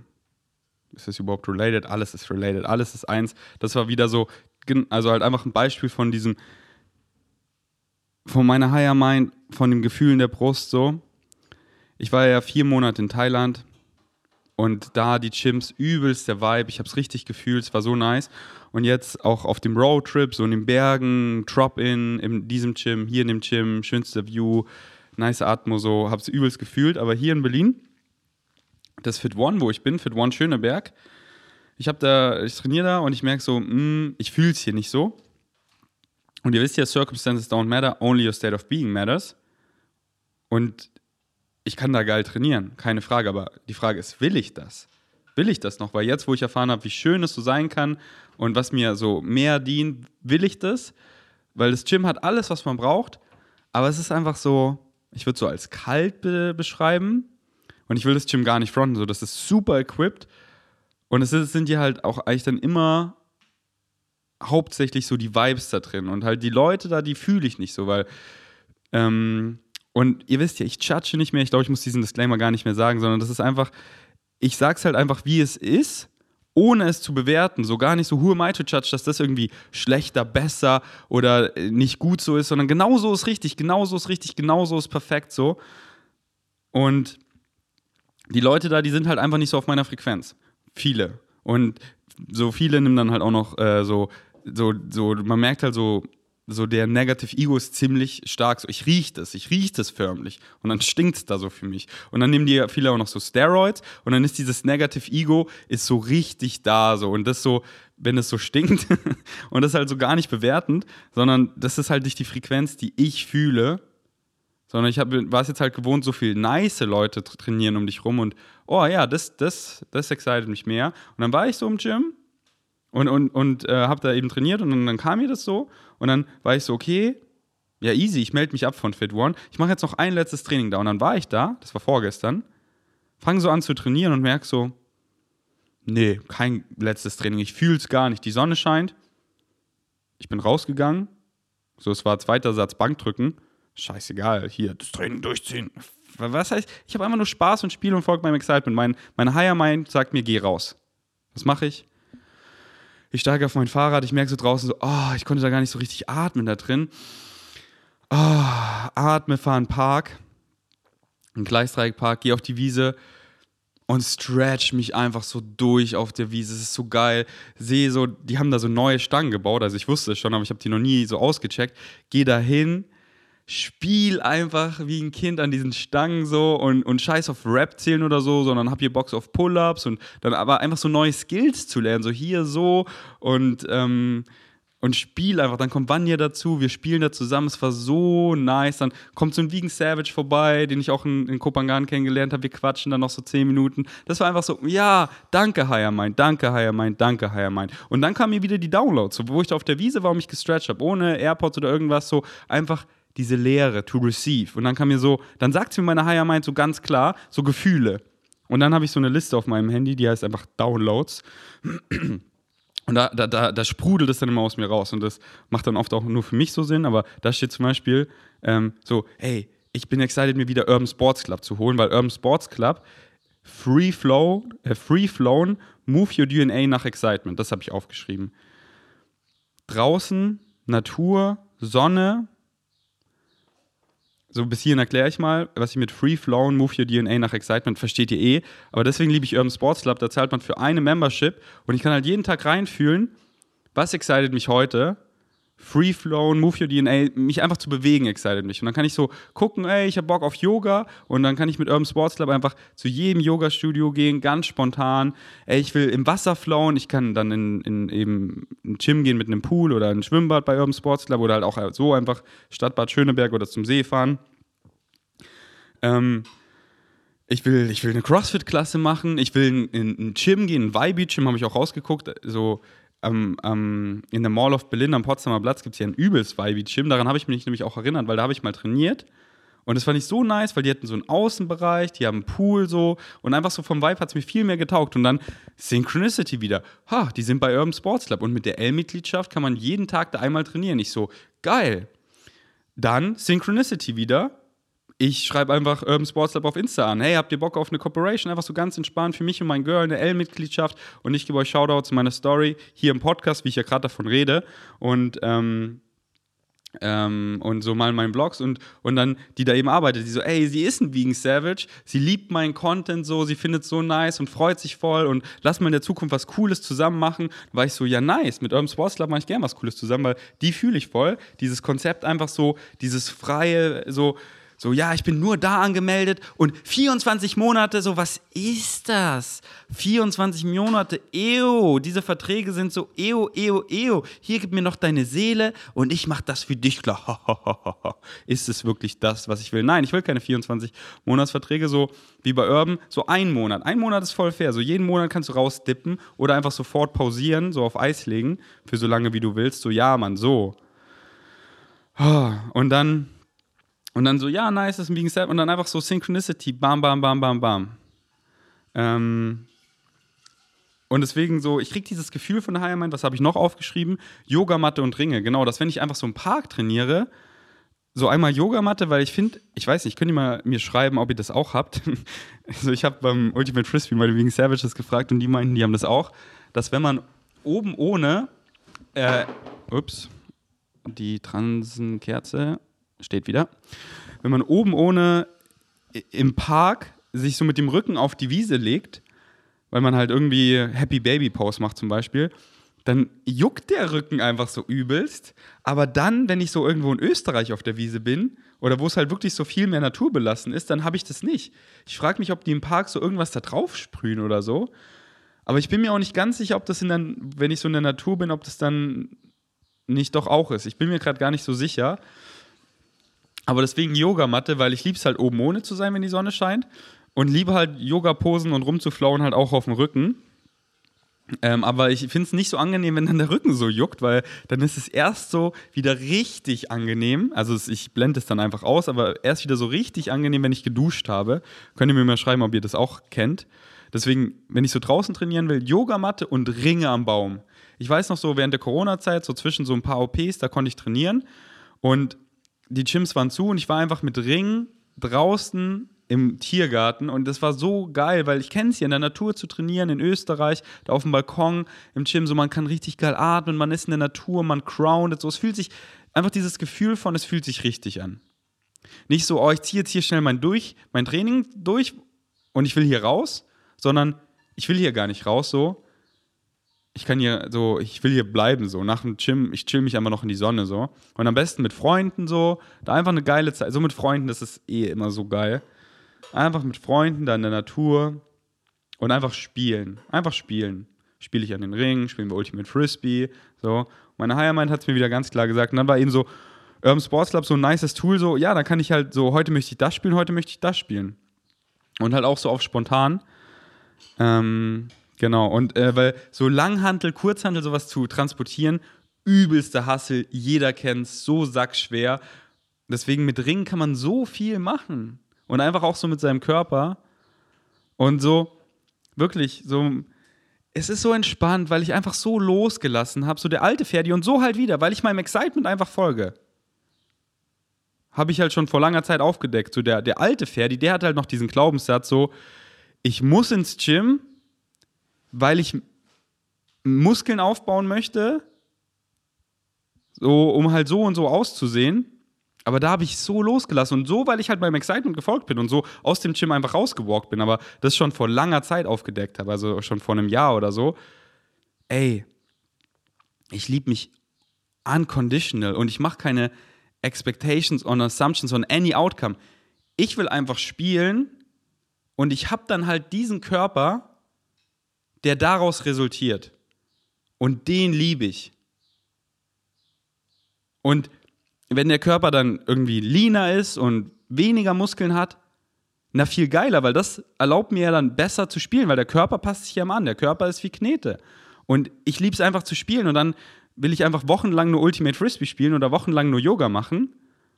ist das überhaupt related? Alles ist related, alles ist eins. Das war wieder so, also halt einfach ein Beispiel von diesem, von meiner Higher Mind, von dem Gefühl in der Brust so. Ich war ja vier Monate in Thailand und da die Gyms übelst der Vibe. Ich habe es richtig gefühlt, es war so nice. Und jetzt auch auf dem Roadtrip, so in den Bergen, Drop-In, in diesem Gym, hier in dem Gym, schönster View, nice Atmo, so, habe es übelst gefühlt. Aber hier in Berlin, das Fit One, wo ich bin, Fit One Schöneberg, ich habe da, ich trainiere da und ich merke so, mh, ich fühle es hier nicht so. Und ihr wisst ja, Circumstances don't matter, only your state of being matters. Und ich kann da geil trainieren, keine Frage. Aber die Frage ist, will ich das? Will ich das noch? Weil jetzt, wo ich erfahren habe, wie schön es so sein kann und was mir so mehr dient, will ich das? Weil das Gym hat alles, was man braucht. Aber es ist einfach so, ich würde so als kalt be beschreiben. Und ich will das Gym gar nicht fronten. So, das ist super equipped. Und es sind hier halt auch eigentlich dann immer hauptsächlich so die Vibes da drin. Und halt die Leute da, die fühle ich nicht so, weil ähm, und ihr wisst ja, ich judge nicht mehr. Ich glaube, ich muss diesen Disclaimer gar nicht mehr sagen, sondern das ist einfach, ich sag's halt einfach, wie es ist, ohne es zu bewerten. So gar nicht so, who am I to judge, dass das irgendwie schlechter, besser oder äh, nicht gut so ist, sondern genau so ist richtig, genau so ist richtig, genau so ist perfekt so. Und die Leute da, die sind halt einfach nicht so auf meiner Frequenz. Viele. Und so viele nehmen dann halt auch noch äh, so, so, so, man merkt halt so, so der Negative Ego ist ziemlich stark. So, ich rieche das, ich rieche das förmlich. Und dann stinkt es da so für mich. Und dann nehmen die viele auch noch so Steroids und dann ist dieses Negative Ego ist so richtig da so. Und das so, wenn es so stinkt und das halt so gar nicht bewertend, sondern das ist halt nicht die Frequenz, die ich fühle, sondern ich war es jetzt halt gewohnt, so viel nice Leute tra- trainieren um dich rum und oh ja, das, das, das excited mich mehr. Und dann war ich so im Gym und, und, und äh, habe da eben trainiert und dann, dann kam mir das so und dann war ich so, okay, ja easy, ich melde mich ab von Fit One. Ich mache jetzt noch ein letztes Training da und dann war ich da, das war vorgestern, fange so an zu trainieren und merke so, nee, kein letztes Training, ich fühle es gar nicht. Die Sonne scheint, ich bin rausgegangen, so es war zweiter Satz Bankdrücken, scheißegal, hier das Training durchziehen. Was heißt, ich habe einfach nur Spaß und Spiel und folge meinem Excitement. Mein, mein Higher Mind sagt mir, geh raus. Was mache ich? Ich steige auf mein Fahrrad, ich merke so draußen so, oh, ich konnte da gar nicht so richtig atmen da drin. Oh, atme, fahre in den Park, einen Gleisdreieckpark, gehe auf die Wiese und stretch mich einfach so durch auf der Wiese. Es ist so geil. Sehe so, die haben da so neue Stangen gebaut. Also ich wusste es schon, aber ich habe die noch nie so ausgecheckt. Gehe da hin, spiel einfach wie ein Kind an diesen Stangen so und, und scheiß auf Rap zählen oder so, sondern hab hier Box auf Pull-Ups und dann aber einfach so neue Skills zu lernen, so hier so und ähm, und spiel einfach. Dann kommt Vanya dazu, wir spielen da zusammen. Es war so nice. Dann kommt so ein Vegan Savage vorbei, den ich auch in, in Kopangan kennengelernt habe. Wir quatschen dann noch so zehn Minuten. Das war einfach so, ja, danke Higher Mind, danke Higher Mind, danke Higher Mind. Und dann kamen mir wieder die Downloads, so, wo ich da auf der Wiese war und mich gestretched habe, ohne AirPods oder irgendwas, so einfach diese Lehre to receive. Und dann kam mir so, dann sagt sie mir meine Higher Mind so ganz klar, so Gefühle. Und dann habe ich so eine Liste auf meinem Handy, die heißt einfach Downloads. Und da, da, da, da sprudelt es dann immer aus mir raus. Und das macht dann oft auch nur für mich so Sinn. Aber da steht zum Beispiel ähm, so, hey, ich bin excited, mir wieder Urban Sports Club zu holen, weil Urban Sports Club Free Flow, äh, Free Flown, Move Your DNA nach Excitement. Das habe ich aufgeschrieben. Draußen, Natur, Sonne, so bis hierhin erkläre ich mal, was ich mit Free Flown Move Your DNA nach Excitement versteht ihr eh. Aber deswegen liebe ich Urban Sports Club. Da zahlt man für eine Membership und ich kann halt jeden Tag reinfühlen, was excited mich heute. Free Flown, Move Your DNA, mich einfach zu bewegen, excited mich. Und dann kann ich so gucken, ey, ich habe Bock auf Yoga und dann kann ich mit Urban Sports Club einfach zu jedem Yoga-Studio gehen, ganz spontan. Ey, ich will im Wasser flowen, ich kann dann in, in eben ein Gym gehen mit einem Pool oder ein Schwimmbad bei Urban Sports Club oder halt auch so einfach Stadtbad Schöneberg oder zum See fahren. Ähm, ich will, ich will eine CrossFit-Klasse machen, ich will in ein Gym gehen, ein Vibe-Gym, habe ich auch rausgeguckt. So ähm, ähm, in der Mall of Berlin am Potsdamer Platz gibt es hier ein übelst Vibe-Gym. Daran habe ich mich nämlich auch erinnert, weil da habe ich mal trainiert. Und das fand ich so nice, weil die hatten so einen Außenbereich, die haben einen Pool so und einfach so vom Vibe hat es mir viel mehr getaugt. Und dann Synchronicity wieder. Ha, die sind bei Urban Sports Club und mit der L-Mitgliedschaft kann man jeden Tag da einmal trainieren. Ich so, geil. Dann Synchronicity wieder ich schreibe einfach Urban Sports Lab auf Insta an. Hey, habt ihr Bock auf eine Corporation? Einfach so ganz entspannt für mich und mein Girl, eine L-Mitgliedschaft. Und ich gebe euch Shoutouts zu meiner Story hier im Podcast, wie ich ja gerade davon rede. Und ähm, ähm, und so mal in meinen Blogs und, und dann die da eben arbeitet, die so, ey, sie ist ein Vegan Savage, sie liebt meinen Content so, sie findet es so nice und freut sich voll und lass mal in der Zukunft was Cooles zusammen machen. Da war ich so, ja nice, mit eurem Sports Club mache ich gerne was Cooles zusammen, weil die fühle ich voll. Dieses Konzept einfach so, dieses freie, so, so, ja, ich bin nur da angemeldet und 24 Monate, so, was ist das? 24 Monate, eo, diese Verträge sind so, eo, eo, eo. Hier gib mir noch deine Seele und ich mach das für dich klar. ist es wirklich das, was ich will? Nein, ich will keine 24 Monatsverträge, so wie bei Urban, so ein Monat. Ein Monat ist voll fair. So jeden Monat kannst du rausdippen oder einfach sofort pausieren, so auf Eis legen, für so lange wie du willst. So, ja, Mann, so. Und dann und dann so, ja, nice, das ist ein Vegan Step. Und dann einfach so Synchronicity, bam, bam, bam, bam, bam. Ähm, und deswegen so, ich kriege dieses Gefühl von Higher was habe ich noch aufgeschrieben? Yogamatte und Ringe. Genau, dass wenn ich einfach so im Park trainiere, so einmal Yogamatte, weil ich finde, ich weiß nicht, könnt ihr mal mir schreiben, ob ihr das auch habt. also ich habe beim Ultimate Frisbee mal wegen Savages gefragt und die meinten, die haben das auch, dass wenn man oben ohne, äh, ups, die Transenkerze, steht wieder. Wenn man oben ohne im Park sich so mit dem Rücken auf die Wiese legt, weil man halt irgendwie Happy Baby Pose macht zum Beispiel, dann juckt der Rücken einfach so übelst. Aber dann, wenn ich so irgendwo in Österreich auf der Wiese bin oder wo es halt wirklich so viel mehr naturbelassen ist, dann habe ich das nicht. Ich frage mich, ob die im Park so irgendwas da drauf sprühen oder so. Aber ich bin mir auch nicht ganz sicher, ob das in der, wenn ich so in der Natur bin, ob das dann nicht doch auch ist. Ich bin mir gerade gar nicht so sicher. Aber deswegen Yogamatte, weil ich liebe es halt oben ohne zu sein, wenn die Sonne scheint. Und liebe halt Yoga-Posen und rumzuflauen halt auch auf dem Rücken. Ähm, aber ich finde es nicht so angenehm, wenn dann der Rücken so juckt, weil dann ist es erst so wieder richtig angenehm. Also ich blende es dann einfach aus, aber erst wieder so richtig angenehm, wenn ich geduscht habe. Könnt ihr mir mal schreiben, ob ihr das auch kennt. Deswegen, wenn ich so draußen trainieren will, Yogamatte und Ringe am Baum. Ich weiß noch so, während der Corona-Zeit, so zwischen so ein paar OPs, da konnte ich trainieren. Und die Gyms waren zu und ich war einfach mit Ring draußen im Tiergarten und das war so geil, weil ich kenne es hier in der Natur zu trainieren in Österreich, da auf dem Balkon im Gym, so man kann richtig geil atmen, man ist in der Natur, man groundet, so es fühlt sich einfach dieses Gefühl von, es fühlt sich richtig an. Nicht so, oh, ich ziehe jetzt hier schnell mein durch, mein Training durch und ich will hier raus, sondern ich will hier gar nicht raus so. Ich kann hier so, ich will hier bleiben so. Nach dem Gym, ich chill mich einfach noch in die Sonne so. Und am besten mit Freunden so, da einfach eine geile Zeit. So mit Freunden, das ist eh immer so geil. Einfach mit Freunden da in der Natur und einfach spielen. Einfach spielen. Spiele ich an den Ring, spielen wir Ultimate Frisbee, so. Meine Higher hat es mir wieder ganz klar gesagt. Und dann war eben so, Urban Sports Club so ein nices Tool, so, ja, dann kann ich halt so, heute möchte ich das spielen, heute möchte ich das spielen. Und halt auch so auf spontan. Ähm, genau, und äh, weil so Langhantel, Kurzhantel, sowas zu transportieren, übelste Hassel, jeder kennt es, so sackschwer. Deswegen mit Ringen kann man so viel machen. Und einfach auch so mit seinem Körper. Und so, wirklich, so, es ist so entspannt, weil ich einfach so losgelassen habe, so der alte Ferdi und so halt wieder, weil ich meinem Excitement einfach folge. Habe ich halt schon vor langer Zeit aufgedeckt. So der, der alte Ferdi, der hat halt noch diesen Glaubenssatz so, ich muss ins Gym, weil ich Muskeln aufbauen möchte, so um halt so und so auszusehen. Aber da habe ich so losgelassen und so, weil ich halt meinem Excitement gefolgt bin und so aus dem Gym einfach rausgewalkt bin, aber das schon vor langer Zeit aufgedeckt habe, also schon vor einem Jahr oder so. Ey, ich liebe mich unconditional und ich mache keine Expectations on Assumptions on any outcome. Ich will einfach spielen und ich habe dann halt diesen Körper, der daraus resultiert. Und den liebe ich. Und wenn der Körper dann irgendwie leaner ist und weniger Muskeln hat, na viel geiler, weil das erlaubt mir ja dann besser zu spielen, weil der Körper passt sich ja mal an. Der Körper ist wie Knete. Und ich liebe es einfach zu spielen und dann will ich einfach wochenlang nur Ultimate Frisbee spielen oder wochenlang nur Yoga machen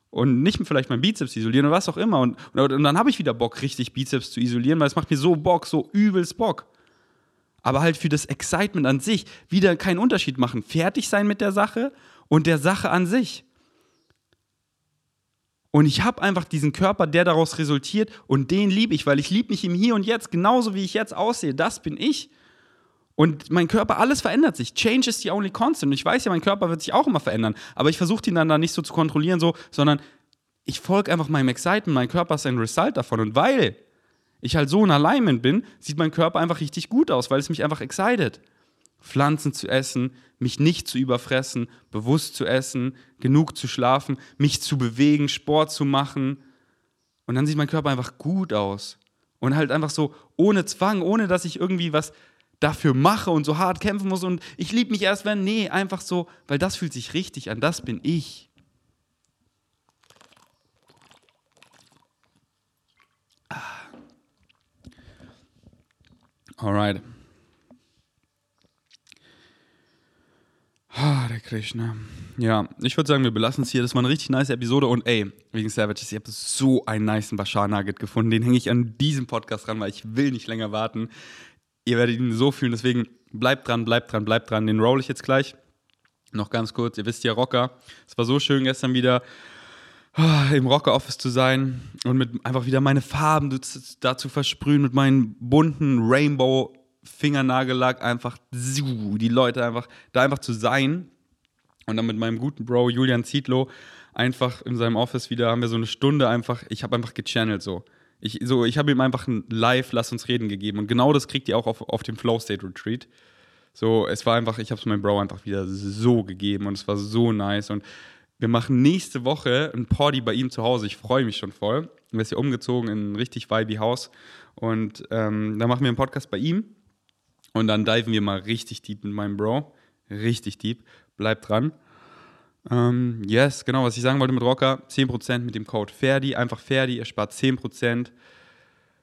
und nicht vielleicht meinen Bizeps isolieren oder was auch immer. Und, und, und dann habe ich wieder Bock, richtig Bizeps zu isolieren, weil es macht mir so Bock, so übelst Bock. Aber halt für das Excitement an sich wieder keinen Unterschied machen. Fertig sein mit der Sache und der Sache an sich. Und ich habe einfach diesen Körper, der daraus resultiert und den liebe ich, weil ich liebe mich im Hier und Jetzt, genauso wie ich jetzt aussehe. Das bin ich. Und mein Körper, alles verändert sich. Change is the only constant. Und ich weiß ja, mein Körper wird sich auch immer verändern. Aber ich versuche ihn dann da nicht so zu kontrollieren, so, sondern ich folge einfach meinem Excitement. Mein Körper ist ein Result davon. Und weil ich halt so in Alignment bin, sieht mein Körper einfach richtig gut aus, weil es mich einfach excited. Pflanzen zu essen, mich nicht zu überfressen, bewusst zu essen, genug zu schlafen, mich zu bewegen, Sport zu machen. Und dann sieht mein Körper einfach gut aus. Und halt einfach so ohne Zwang, ohne dass ich irgendwie was dafür mache und so hart kämpfen muss und ich liebe mich erst, wenn, nee, einfach so, weil das fühlt sich richtig an, das bin ich. Alright. Der Krishna. Ja, ich würde sagen, wir belassen es hier. Das war eine richtig nice Episode. Und ey, wegen Savages, ich habe so einen niceen Bashar Nugget gefunden. Den hänge ich an diesem Podcast ran, weil ich will nicht länger warten. Ihr werdet ihn so fühlen. Deswegen bleibt dran, bleibt dran, bleibt dran. Den roll ich jetzt gleich. Noch ganz kurz. Ihr wisst ja, Rocker. Es war so schön gestern wieder ah, im Rocker-Office zu sein und mit einfach wieder meine Farben da zu versprühen mit meinen bunten Rainbow Fingernagellack einfach die Leute einfach da einfach zu sein. Und dann mit meinem guten Bro Julian Zietlow einfach in seinem Office wieder haben wir so eine Stunde einfach ich habe einfach gechannelt so. Ich so ich habe ihm einfach ein Live lass uns reden gegeben. Und genau das kriegt ihr auch auf, auf dem Flow State Retreat. So es war einfach ich habe es meinem Bro einfach wieder so gegeben und es war so nice. Und wir machen nächste Woche ein Party bei ihm zu Hause. Ich freue mich schon voll. Wir sind hier umgezogen in ein richtig vibey Haus. Und ähm, da machen wir einen Podcast bei ihm. Und dann diven wir mal richtig deep mit meinem Bro. Richtig deep. Bleibt dran. Ähm, yes, genau, was ich sagen wollte mit Rocker: 10% mit dem Code Ferdi. Einfach Ferdi, er spart 10%.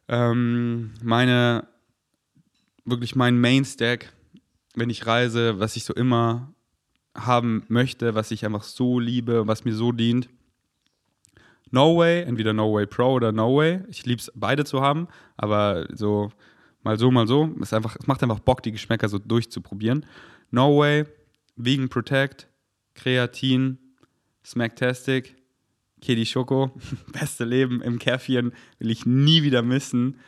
Ähm, meine, wirklich mein Main-Stack, wenn ich reise, was ich so immer haben möchte, was ich einfach so liebe, was mir so dient. No Way, entweder No Way Pro oder No Way. Ich liebe es, beide zu haben, aber so mal so, mal so. Es, einfach, es macht einfach Bock, die Geschmäcker so durchzuprobieren. No Way, Vegan Protect, Kreatin, Smacktastic, Kedi Schoko, beste Leben im Käffchen, will ich nie wieder missen.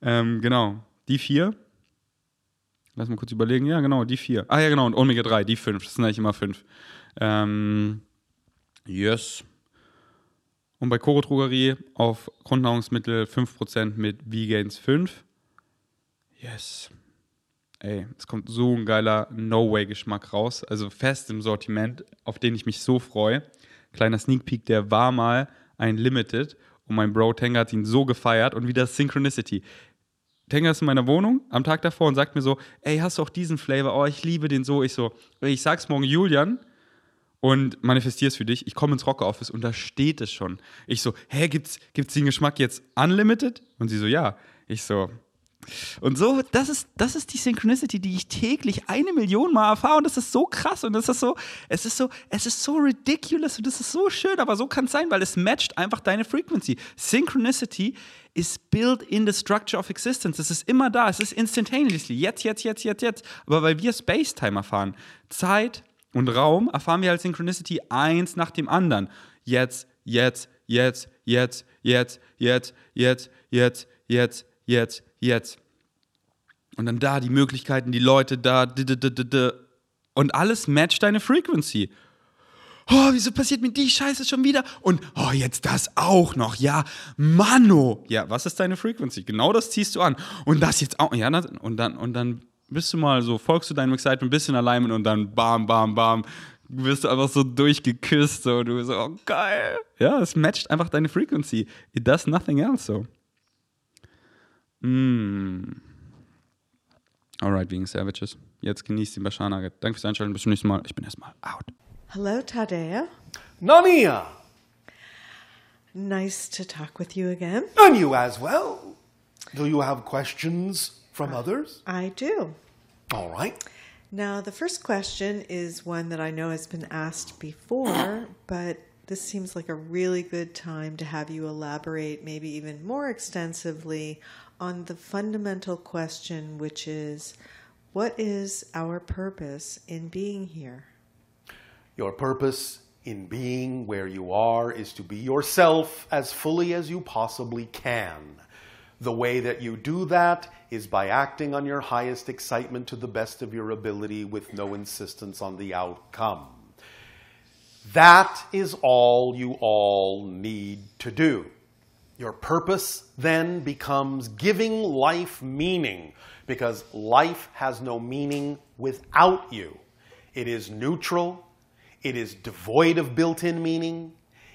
Ähm, genau, die vier. Lass mal kurz überlegen. Ja, genau, die vier. Ah ja, genau, und Omega 3, die fünf. Das sind eigentlich immer fünf. Ähm, yes. Und bei Koro Drogerie auf Grundnahrungsmittel 5% mit V-Gains 5. Yes. ey, es kommt so ein geiler No-Way-Geschmack raus. Also fest im Sortiment, auf den ich mich so freue. Kleiner Sneak Peek, der war mal ein Limited und mein Bro Tenga hat ihn so gefeiert und wieder Synchronicity. Tenga ist in meiner Wohnung am Tag davor und sagt mir so, ey, hast du auch diesen Flavor? Oh, ich liebe den so. Ich so, ich sag's morgen Julian und manifestier's für dich. Ich komme ins Rocker Office und da steht es schon. Ich so, hä, gibt's, gibt's den Geschmack jetzt unlimited? Und sie so, ja. Ich so, und so, das ist, das ist die Synchronicity, die ich täglich eine Million Mal erfahre. Und das ist so krass und das ist so, es ist so, es ist so ridiculous und das ist so schön, aber so kann es sein, weil es matcht einfach deine Frequency. Synchronicity is built in the structure of existence. Es ist immer da, es ist instantaneously. Jetzt, jetzt, jetzt, jetzt, jetzt. Aber weil wir Space-Time erfahren, Zeit und Raum erfahren wir als Synchronicity eins nach dem anderen. Jetzt, jetzt, jetzt, jetzt, jetzt, jetzt, jetzt, jetzt, jetzt, jetzt, jetzt. Und dann da die Möglichkeiten, die Leute da, und alles matcht deine Frequency. Oh, wieso passiert mir die Scheiße schon wieder? Und oh, jetzt das auch noch. Ja, Mano. Ja, was ist deine Frequency? Genau das ziehst du an. Und das jetzt auch. Ja, und dann, und dann bist du mal so, folgst du deinem Excitement ein bisschen allein und dann bam, bam, bam, wirst du einfach so durchgeküsst. So, du so, oh, geil. Ja, es matcht einfach deine Frequency. It does nothing else so. Mm. Alright, wegen Savages. Jetzt genießt den Bashar Nugget. Danke fürs Einschalten. Bis zum nächsten Mal. Ich bin erstmal out. Hello, Tadea. Nania! Nice to talk with you again. And you as well. Do you have questions from others? I do. All right. Now, the first question is one that I know has been asked before, but this seems like a really good time to have you elaborate, maybe even more extensively, on the fundamental question, which is what is our purpose in being here? Your purpose in being where you are is to be yourself as fully as you possibly can. The way that you do that is by acting on your highest excitement to the best of your ability with no insistence on the outcome. That is all you all need to do. Your purpose then becomes giving life meaning because life has no meaning without you. It is neutral, it is devoid of built in meaning,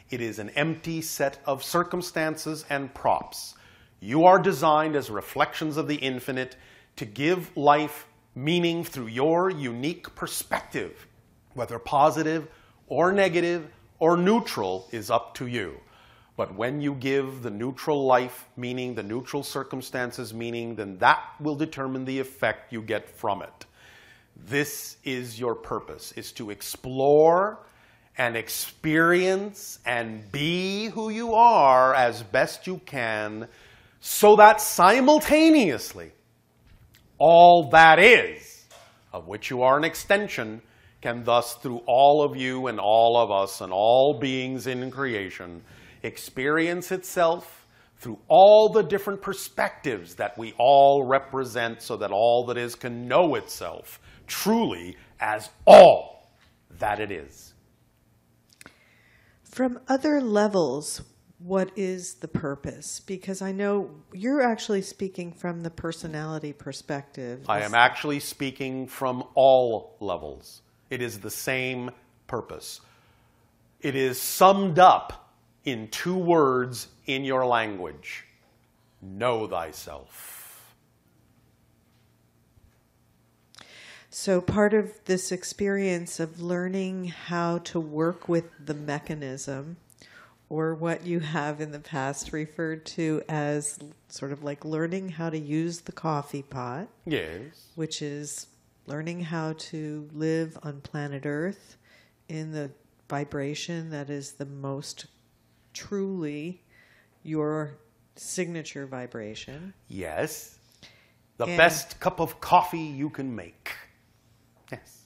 it is an empty set of circumstances and props. You are designed as reflections of the infinite to give life meaning through your unique perspective. Whether positive or negative or neutral is up to you. But when you give the neutral life meaning, the neutral circumstances meaning, then that will determine the effect you get from it. This is your purpose, is to explore and experience and be who you are as best you can so that simultaneously all that is, of which you are an extension, can thus through all of you and all of us and all beings in creation experience itself through all the different perspectives that we all represent so that all that is can know itself truly as all that it is. From other levels, what is the purpose? Because I know you're actually speaking from the personality perspective. I am actually speaking from all levels. It is the same purpose. It is summed up in two words in your language know thyself. So, part of this experience of learning how to work with the mechanism, or what you have in the past referred to as sort of like learning how to use the coffee pot. Yes. Which is learning how to live on planet Earth in the vibration that is the most truly your signature vibration. Yes. The and best cup of coffee you can make. Yes.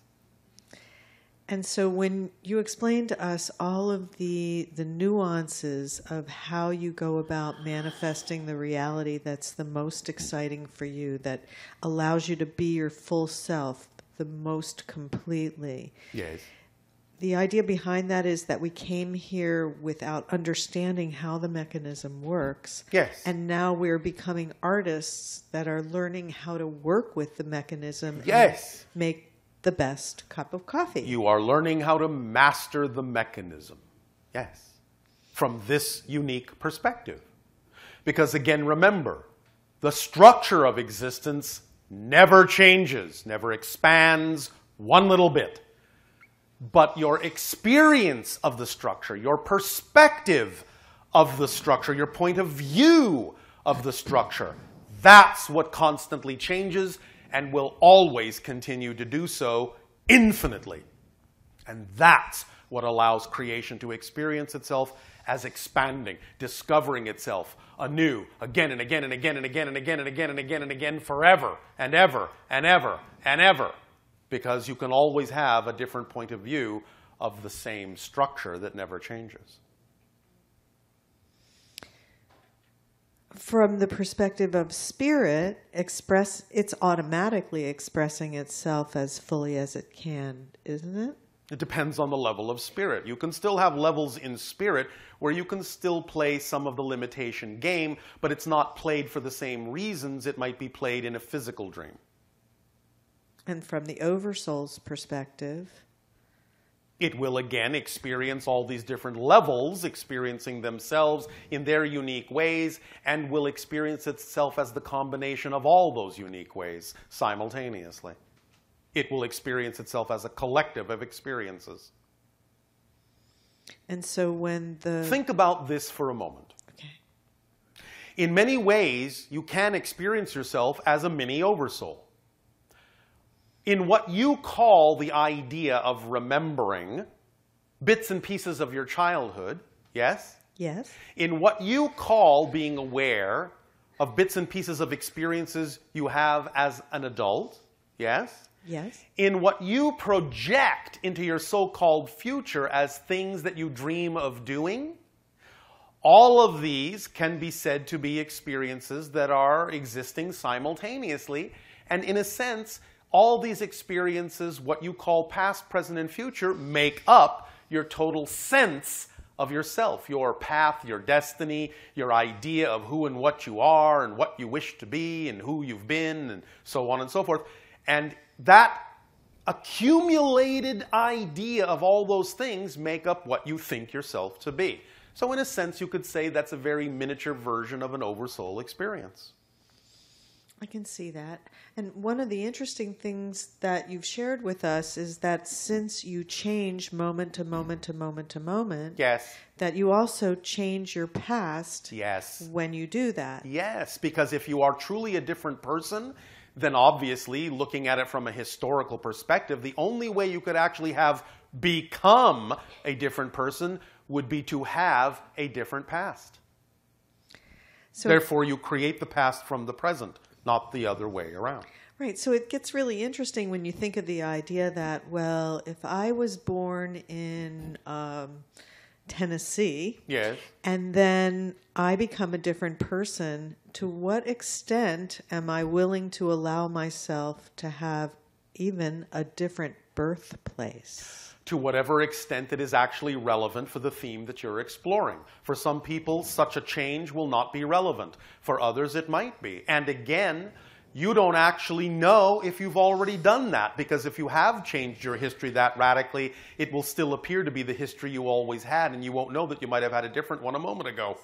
And so when you explain to us all of the the nuances of how you go about manifesting the reality that's the most exciting for you that allows you to be your full self the most completely. Yes the idea behind that is that we came here without understanding how the mechanism works. Yes. And now we're becoming artists that are learning how to work with the mechanism. and Yes. make the best cup of coffee. You are learning how to master the mechanism. Yes. From this unique perspective. Because again, remember, the structure of existence never changes, never expands one little bit. But your experience of the structure, your perspective of the structure, your point of view of the structure, that's what constantly changes and will always continue to do so infinitely. And that's what allows creation to experience itself as expanding, discovering itself anew, again and again and again and again and again and again and again and again forever and ever and ever and ever. Because you can always have a different point of view of the same structure that never changes. From the perspective of spirit, express it's automatically expressing itself as fully as it can, isn't it? It depends on the level of spirit. You can still have levels in spirit where you can still play some of the limitation game, but it's not played for the same reasons it might be played in a physical dream. And from the oversoul's perspective, It will again experience all these different levels, experiencing themselves in their unique ways, and will experience itself as the combination of all those unique ways simultaneously. It will experience itself as a collective of experiences. and so when the Think about this for a moment. okay. In many ways, you can experience yourself as a mini oversoul. In what you call the idea of remembering bits and pieces of your childhood, yes? Yes. In what you call being aware of bits and pieces of experiences you have as an adult, yes? Yes. in what you project into your so called future as things that you dream of doing, all of these can be said to be experiences that are existing simultaneously. And in a sense, all these experiences, what you call past, present, and future, make up your total sense of yourself, your path, your destiny, your idea of who and what you are, and what you wish to be, and who you've been, and so on and so forth. And that accumulated idea of all those things make up what you think yourself to be. So, in a sense, you could say that's a very miniature version of an oversoul experience. I can see that. And one of the interesting things that you've shared with us is that since you change moment to moment to moment to moment, Yes. that you also change your past Yes. when you do that. Yes, because if you are truly a different person, then obviously, looking at it from a historical perspective, the only way you could actually have become a different person would be to have a different past. So Therefore, you create the past from the present, not the other way around. Right. So it gets really interesting when you think of the idea that, well, if I was born in um, Tennessee Yes. and then I become a different person, to what extent am I willing to allow myself to have even a different birthplace? To whatever extent it is actually relevant for the theme that you're exploring. For some people, such a change will not be relevant. For others, it might be. And again, you don't actually know if you've already done that, because if you have changed your history that radically, it will still appear to be the history you always had, and you won't know that you might have had a different one a moment ago.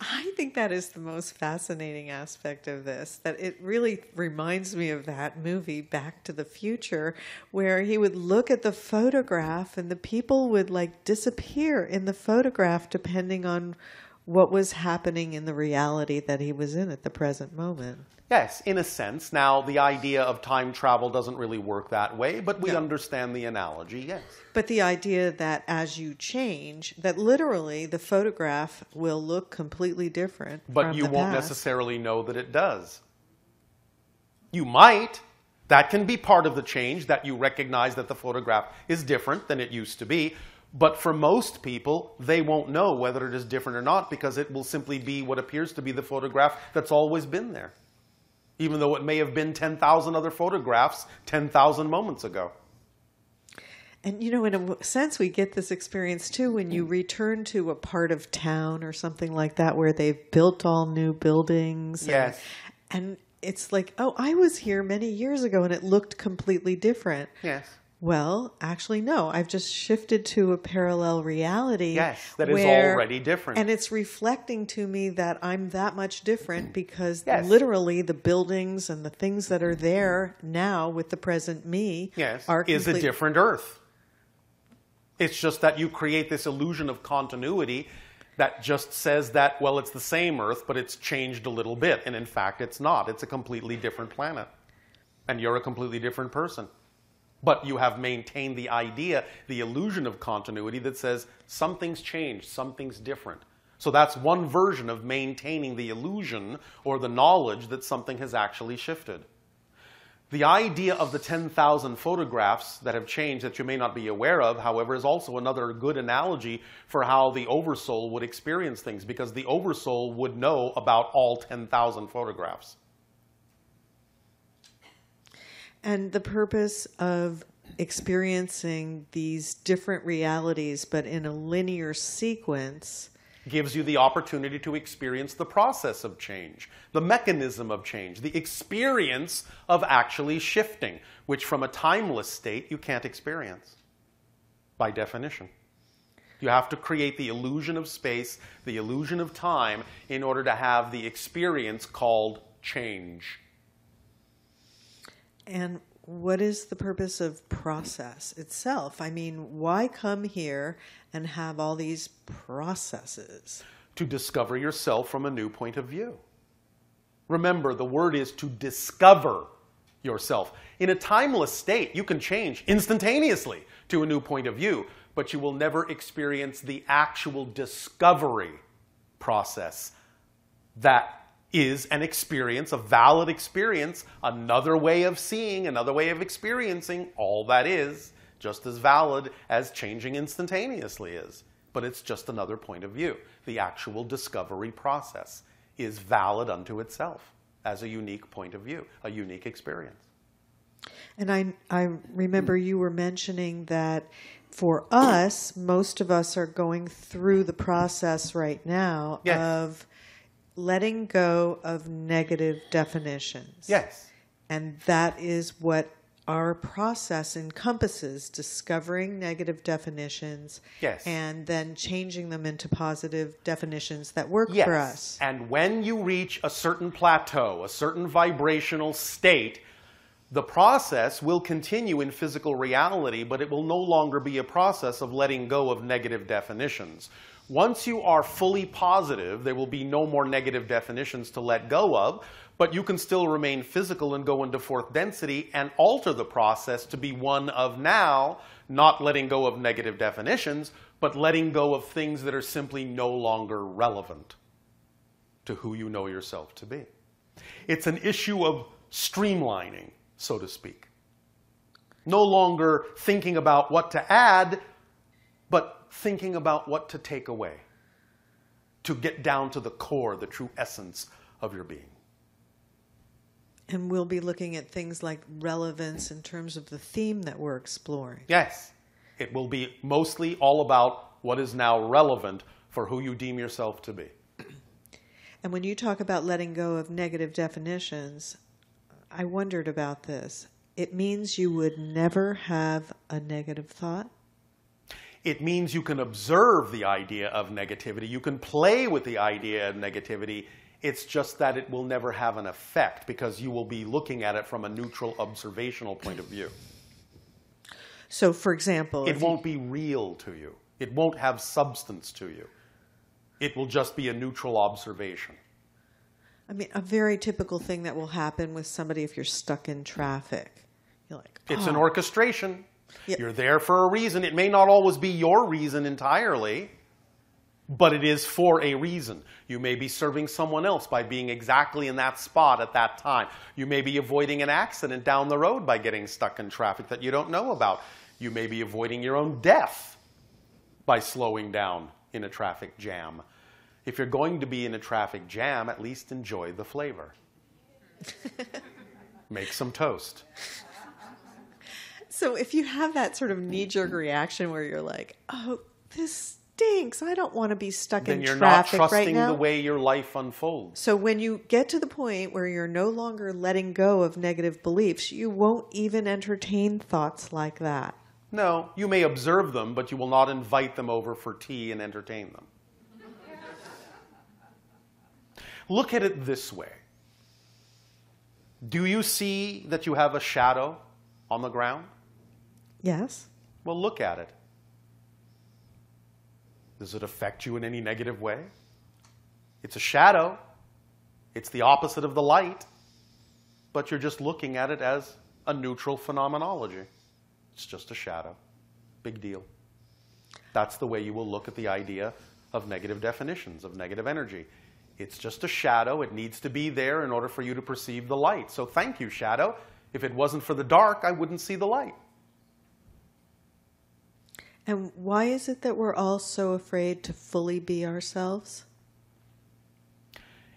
I think that is the most fascinating aspect of this. That it really reminds me of that movie, Back to the Future, where he would look at the photograph and the people would like disappear in the photograph depending on what was happening in the reality that he was in at the present moment. Yes, in a sense. Now, the idea of time travel doesn't really work that way, but we No. understand the analogy, yes. But the idea that as you change, that literally the photograph will look completely different. But you won't past. necessarily know that it does. You might. That can be part of the change, that you recognize that the photograph is different than it used to be. But for most people, they won't know whether it is different or not because it will simply be what appears to be the photograph that's always been there. Even though it may have been 10,000 other photographs 10,000 moments ago. And you know, in a sense, we get this experience too when you return to a part of town or something like that where they've built all new buildings. and- Yes. And, it's like, oh, I was here many years ago and it looked completely different. Yes. Well, actually, no. I've just shifted to a parallel reality. Yes, that is where- already different. And it's reflecting to me that I'm that much different because Yes. literally the buildings and the things that are there now with the present me yes, are is a different Earth. It's just that you create this illusion of continuity that just says that, well, it's the same Earth, but it's changed a little bit. And in fact, it's not. It's a completely different planet. And you're a completely different person. But you have maintained the idea, the illusion of continuity that says something's changed, something's different. So that's one version of maintaining the illusion or the knowledge that something has actually shifted. The idea of the 10,000 photographs that have changed that you may not be aware of, however, is also another good analogy for how the oversoul would experience things because the oversoul would know about all 10,000 photographs. And the purpose of experiencing these different realities, but in a linear sequence, gives you the opportunity to experience the process of change, the mechanism of change, the experience of actually shifting, which from a timeless state you can't experience by definition. You have to create the illusion of space, the illusion of time, in order to have the experience called change. And what is the purpose of process itself? I mean, why come here and have all these processes? to discover yourself from a new point of view. Remember, the word is to discover yourself. In a timeless state, you can change instantaneously to a new point of view, but you will never experience the actual discovery process that is an experience, a valid experience, another way of seeing, another way of experiencing. All that is just as valid as changing instantaneously is. But it's just another point of view. The actual discovery process is valid unto itself as a unique point of view, a unique experience. And I, I remember you were mentioning that for us, most of us are going through the process right now Yes. of letting go of negative definitions. Yes. And that is what our process encompasses discovering negative definitions Yes. and then changing them into positive definitions that work Yes. for us. And when you reach a certain plateau, a certain vibrational state, the process will continue in physical reality, but it will no longer be a process of letting go of negative definitions. Once you are fully positive, there will be no more negative definitions to let go of, but you can still remain physical and go into fourth density and alter the process to be one of now, not letting go of negative definitions, but letting go of things that are simply no longer relevant to who you know yourself to be. It's an issue of streamlining, so to speak. No longer thinking about what to add, but thinking about what to take away to get down to the core, the true essence of your being. And we'll be looking at things like relevance in terms of the theme that we're exploring. Yes, it will be mostly all about what is now relevant for who you deem yourself to be. And when you talk about letting go of negative definitions, I wondered about this. It means you would never have a negative thought? It means you can observe the idea of negativity. You can play with the idea of negativity. It's just that it will never have an effect because you will be looking at it from a neutral observational point of view. So, for example, It won't be real to you, it won't have substance to you. It will just be a neutral observation. I mean, a very typical thing that will happen with somebody if you're stuck in traffic. You're like, It's "Oh, an ah. orchestration. Yeah. You're there for a reason. It may not always be your reason entirely, but it is for a reason. You may be serving someone else by being exactly in that spot at that time. You may be avoiding an accident down the road by getting stuck in traffic that you don't know about. You may be avoiding your own death by slowing down in a traffic jam. If you're going to be in a traffic jam, at least enjoy the flavor. Make some toast. So if you have that sort of knee jerk reaction where you're like, "Oh, this stinks. I don't want to be stuck then in you're not trusting right now." the way your life unfolds. so when you get to the point where you're no longer letting go of negative beliefs, you won't even entertain thoughts like that. No, you may observe them, but you will not invite them over for tea and entertain them. Look at it this way Do you see that you have a shadow on the ground? Yes. Well, look at it. Does it affect you in any negative way? It's a shadow, it's the opposite of the light, but you're just looking at it as a neutral phenomenology. It's just a shadow. Big deal. That's the way you will look at the idea of negative definitions, of negative energy. It's just a shadow. It needs to be there in order for you to perceive the light. So thank you, shadow. If it wasn't for the dark, I wouldn't see the light. And why is it that we're all so afraid to fully be ourselves?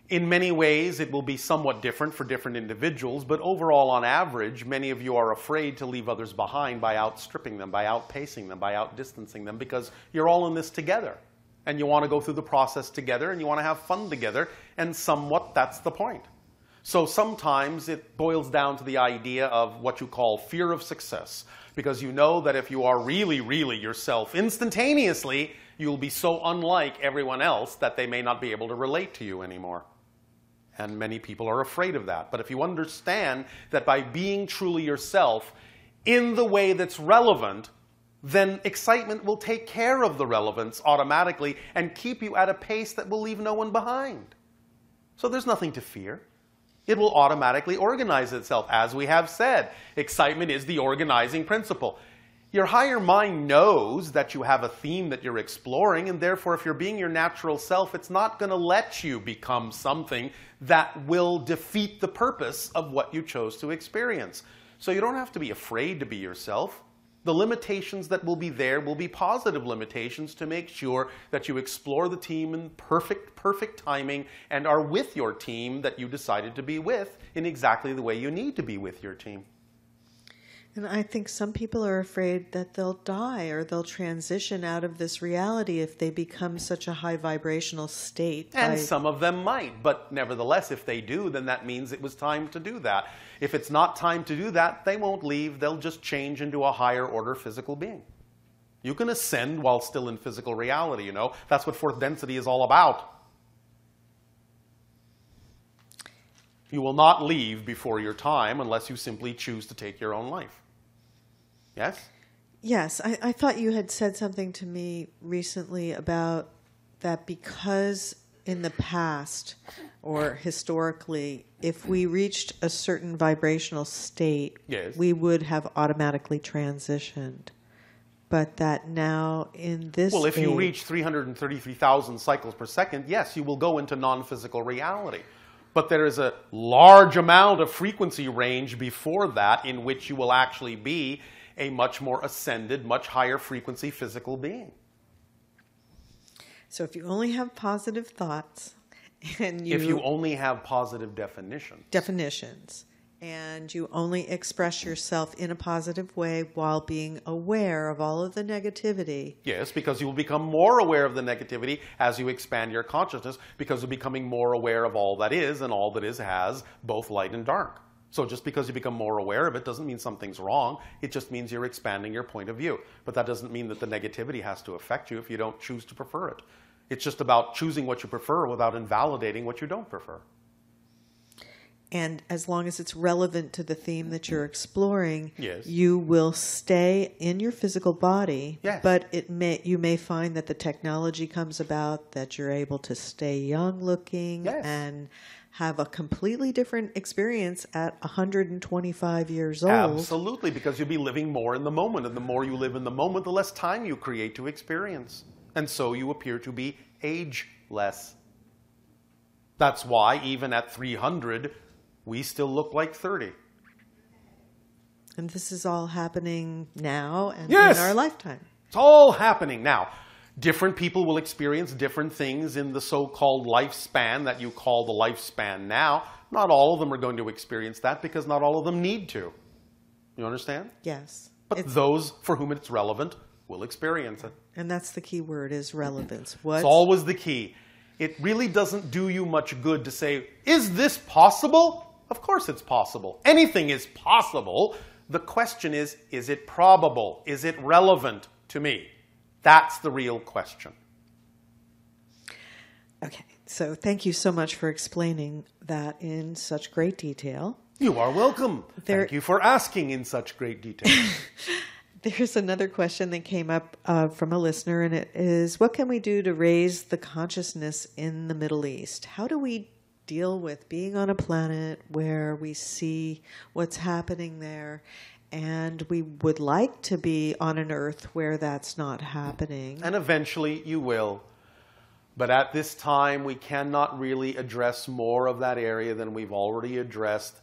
In many ways, it will be somewhat different for different individuals, but overall, on average, many of you are afraid to leave others behind by outstripping them, by outpacing them, by outdistancing them, because you're all in this together. And you want to go through the process together and you want to have fun together, and somewhat that's the point. So sometimes it boils down to the idea of what you call fear of success, because you know that if you are really, really yourself instantaneously, you'll be so unlike everyone else that they may not be able to relate to you anymore. And many people are afraid of that. But if you understand that by being truly yourself in the way that's relevant, then excitement will take care of the relevance automatically and keep you at a pace that will leave no one behind. So there's nothing to fear. It will automatically organize itself. As we have said, excitement is the organizing principle. Your higher mind knows that you have a theme that you're exploring, and therefore, if you're being your natural self, it's not going to let you become something that will defeat the purpose of what you chose to experience. So you don't have to be afraid to be yourself. The limitations that will be there will be positive limitations to make sure that you explore the team in perfect, perfect timing and are with your team that you decided to be with in exactly the way you need to be with your team. And I think some people are afraid that they'll die or they'll transition out of this reality if they become such a high vibrational state. And by- some of them might, but nevertheless, if they do, then that means it was time to do that. If it's not time to do that, they won't leave. They'll just change into a higher order physical being. You can ascend while still in physical reality, you know. That's what fourth density is all about. You will not leave before your time unless you simply choose to take your own life. Yes? Yes, I, I thought you had said something to me recently about that because in the past or historically, if we reached a certain vibrational state, Yes. we would have automatically transitioned. But that now in this Well, if you reach 333,000 cycles per second, yes, you will go into non physical reality. But there is a large amount of frequency range before that in which you will actually be a much more ascended, much higher frequency physical being. So if you only have positive thoughts and you, If you only have positive definitions. definitions and you only express yourself in a positive way while being aware of all of the negativity, Yes, because you will become more aware of the negativity as you expand your consciousness, because you're becoming more aware of all that is, and all that is has both light and dark. So just because you become more aware of it doesn't mean something's wrong. It just means you're expanding your point of view. But that doesn't mean that the negativity has to affect you if you don't choose to prefer it. It's just about choosing what you prefer without invalidating what you don't prefer. and as long as it's relevant to the theme that you're exploring, Yes. you will stay in your physical body. Yes. But it may you may find that the technology comes about that you're able to stay young looking Yes. and have a completely different experience at 125 years old. Absolutely, because you'll be living more in the moment. And the more you live in the moment, the less time you create to experience. And so you appear to be ageless. That's why, even at 300, we still look like 30. And this is all happening now and Yes. in our lifetime. It's all happening now. Different people will experience different things in the so called lifespan that you call the lifespan now. Not all of them are going to experience that because not all of them need to. You understand? Yes. But It's- those for whom it's relevant will experience it. And that's the key word is mm-hmm. relevance. What It's always the key. It really doesn't do you much good to say, is this possible? Of course it's possible. Anything is possible. The question is, is it probable? Is it relevant to me? That's the real question. Okay. So thank you so much for explaining that in such great detail. You are welcome. There- Thank you for asking in such great detail. There's another question that came up uh, from a listener, and it is What can we do to raise the consciousness in the Middle East? How do we deal with being on a planet where we see what's happening there, and we would like to be on an earth where that's not happening? and eventually you will. But at this time, we cannot really address more of that area than we've already addressed.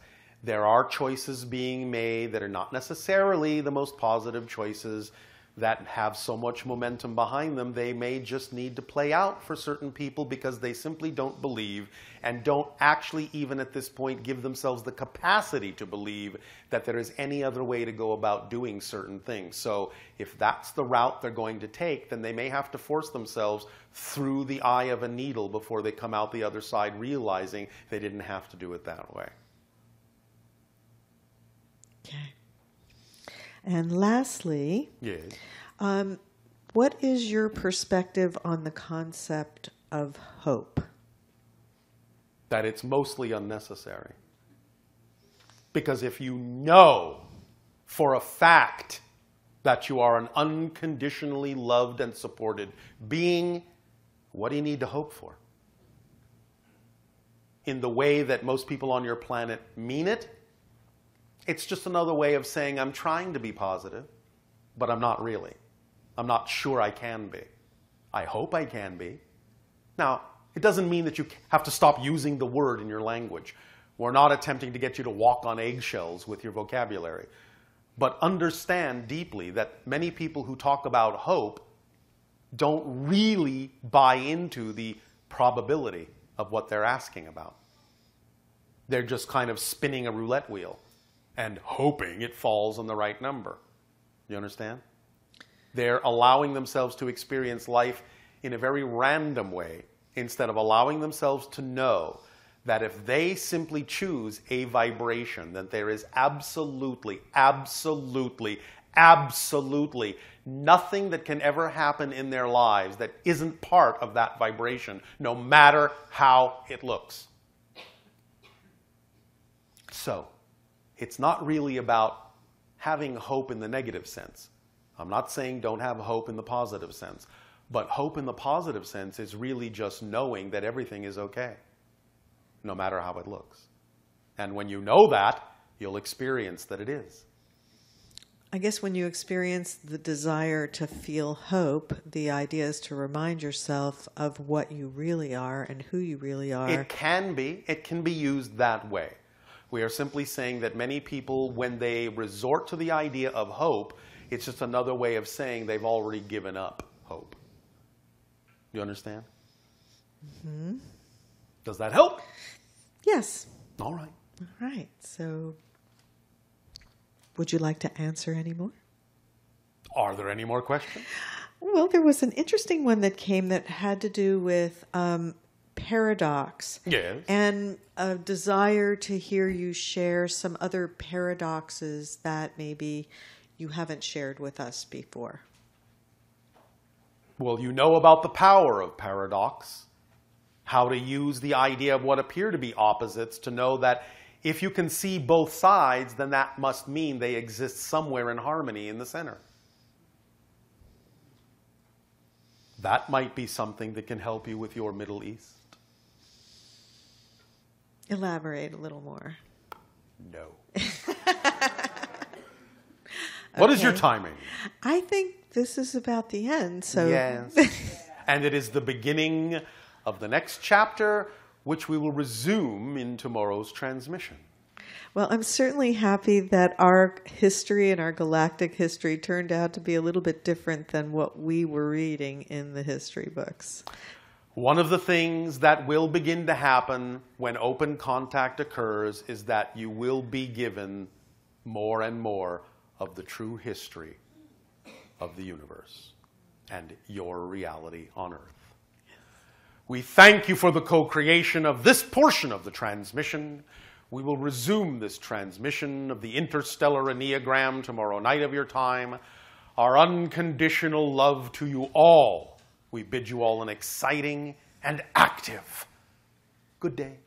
There are choices being made that are not necessarily the most positive choices that have so much momentum behind them. They may just need to play out for certain people because they simply don't believe and don't actually, even at this point, give themselves the capacity to believe that there is any other way to go about doing certain things. So, if that's the route they're going to take, then they may have to force themselves through the eye of a needle before they come out the other side realizing they didn't have to do it that way. Okay. And lastly, Yes. um, what is your perspective on the concept of hope? that it's mostly unnecessary. Because if you know for a fact that you are an unconditionally loved and supported being, what do you need to hope for? In the way that most people on your planet mean it, it's just another way of saying, I'm trying to be positive, but I'm not really. I'm not sure I can be. I hope I can be. Now, it doesn't mean that you have to stop using the word in your language. We're not attempting to get you to walk on eggshells with your vocabulary. But understand deeply that many people who talk about hope don't really buy into the probability of what they're asking about. They're just kind of spinning a roulette wheel and hoping it falls on the right number. You understand? They're allowing themselves to experience life in a very random way instead of allowing themselves to know that if they simply choose a vibration, that there is absolutely, absolutely, absolutely nothing that can ever happen in their lives that isn't part of that vibration, no matter how it looks. So, it's not really about having hope in the negative sense. I'm not saying don't have hope in the positive sense. But hope in the positive sense is really just knowing that everything is okay, no matter how it looks. And when you know that, you'll experience that it is. I guess when you experience the desire to feel hope, the idea is to remind yourself of what you really are and who you really are. It can be, it can be used that way. We are simply saying that many people, when they resort to the idea of hope, it's just another way of saying they've already given up hope. You understand? Mm-hmm. Does that help? yes. All right. All right. So, would you like to answer any more? Are there any more questions? Well, there was an interesting one that came that had to do with um, paradox. Yes. And a desire to hear you share some other paradoxes that maybe you haven't shared with us before. Well, you know about the power of paradox, how to use the idea of what appear to be opposites to know that if you can see both sides, then that must mean they exist somewhere in harmony in the center. That might be something that can help you with your Middle East. Elaborate a little more. No. What is your timing? I think this is about the end. So, Yes. and it is the beginning of the next chapter, which we will resume in tomorrow's transmission. well, I'm certainly happy that our history and our galactic history turned out to be a little bit different than what we were reading in the history books. One of the things that will begin to happen when open contact occurs is that you will be given more and more of the true history of the universe and your reality on Earth. We thank you for the co creation of this portion of the transmission. We will resume this transmission of the interstellar Enneagram tomorrow night of your time. Our unconditional love to you all. We bid you all an exciting and active good day.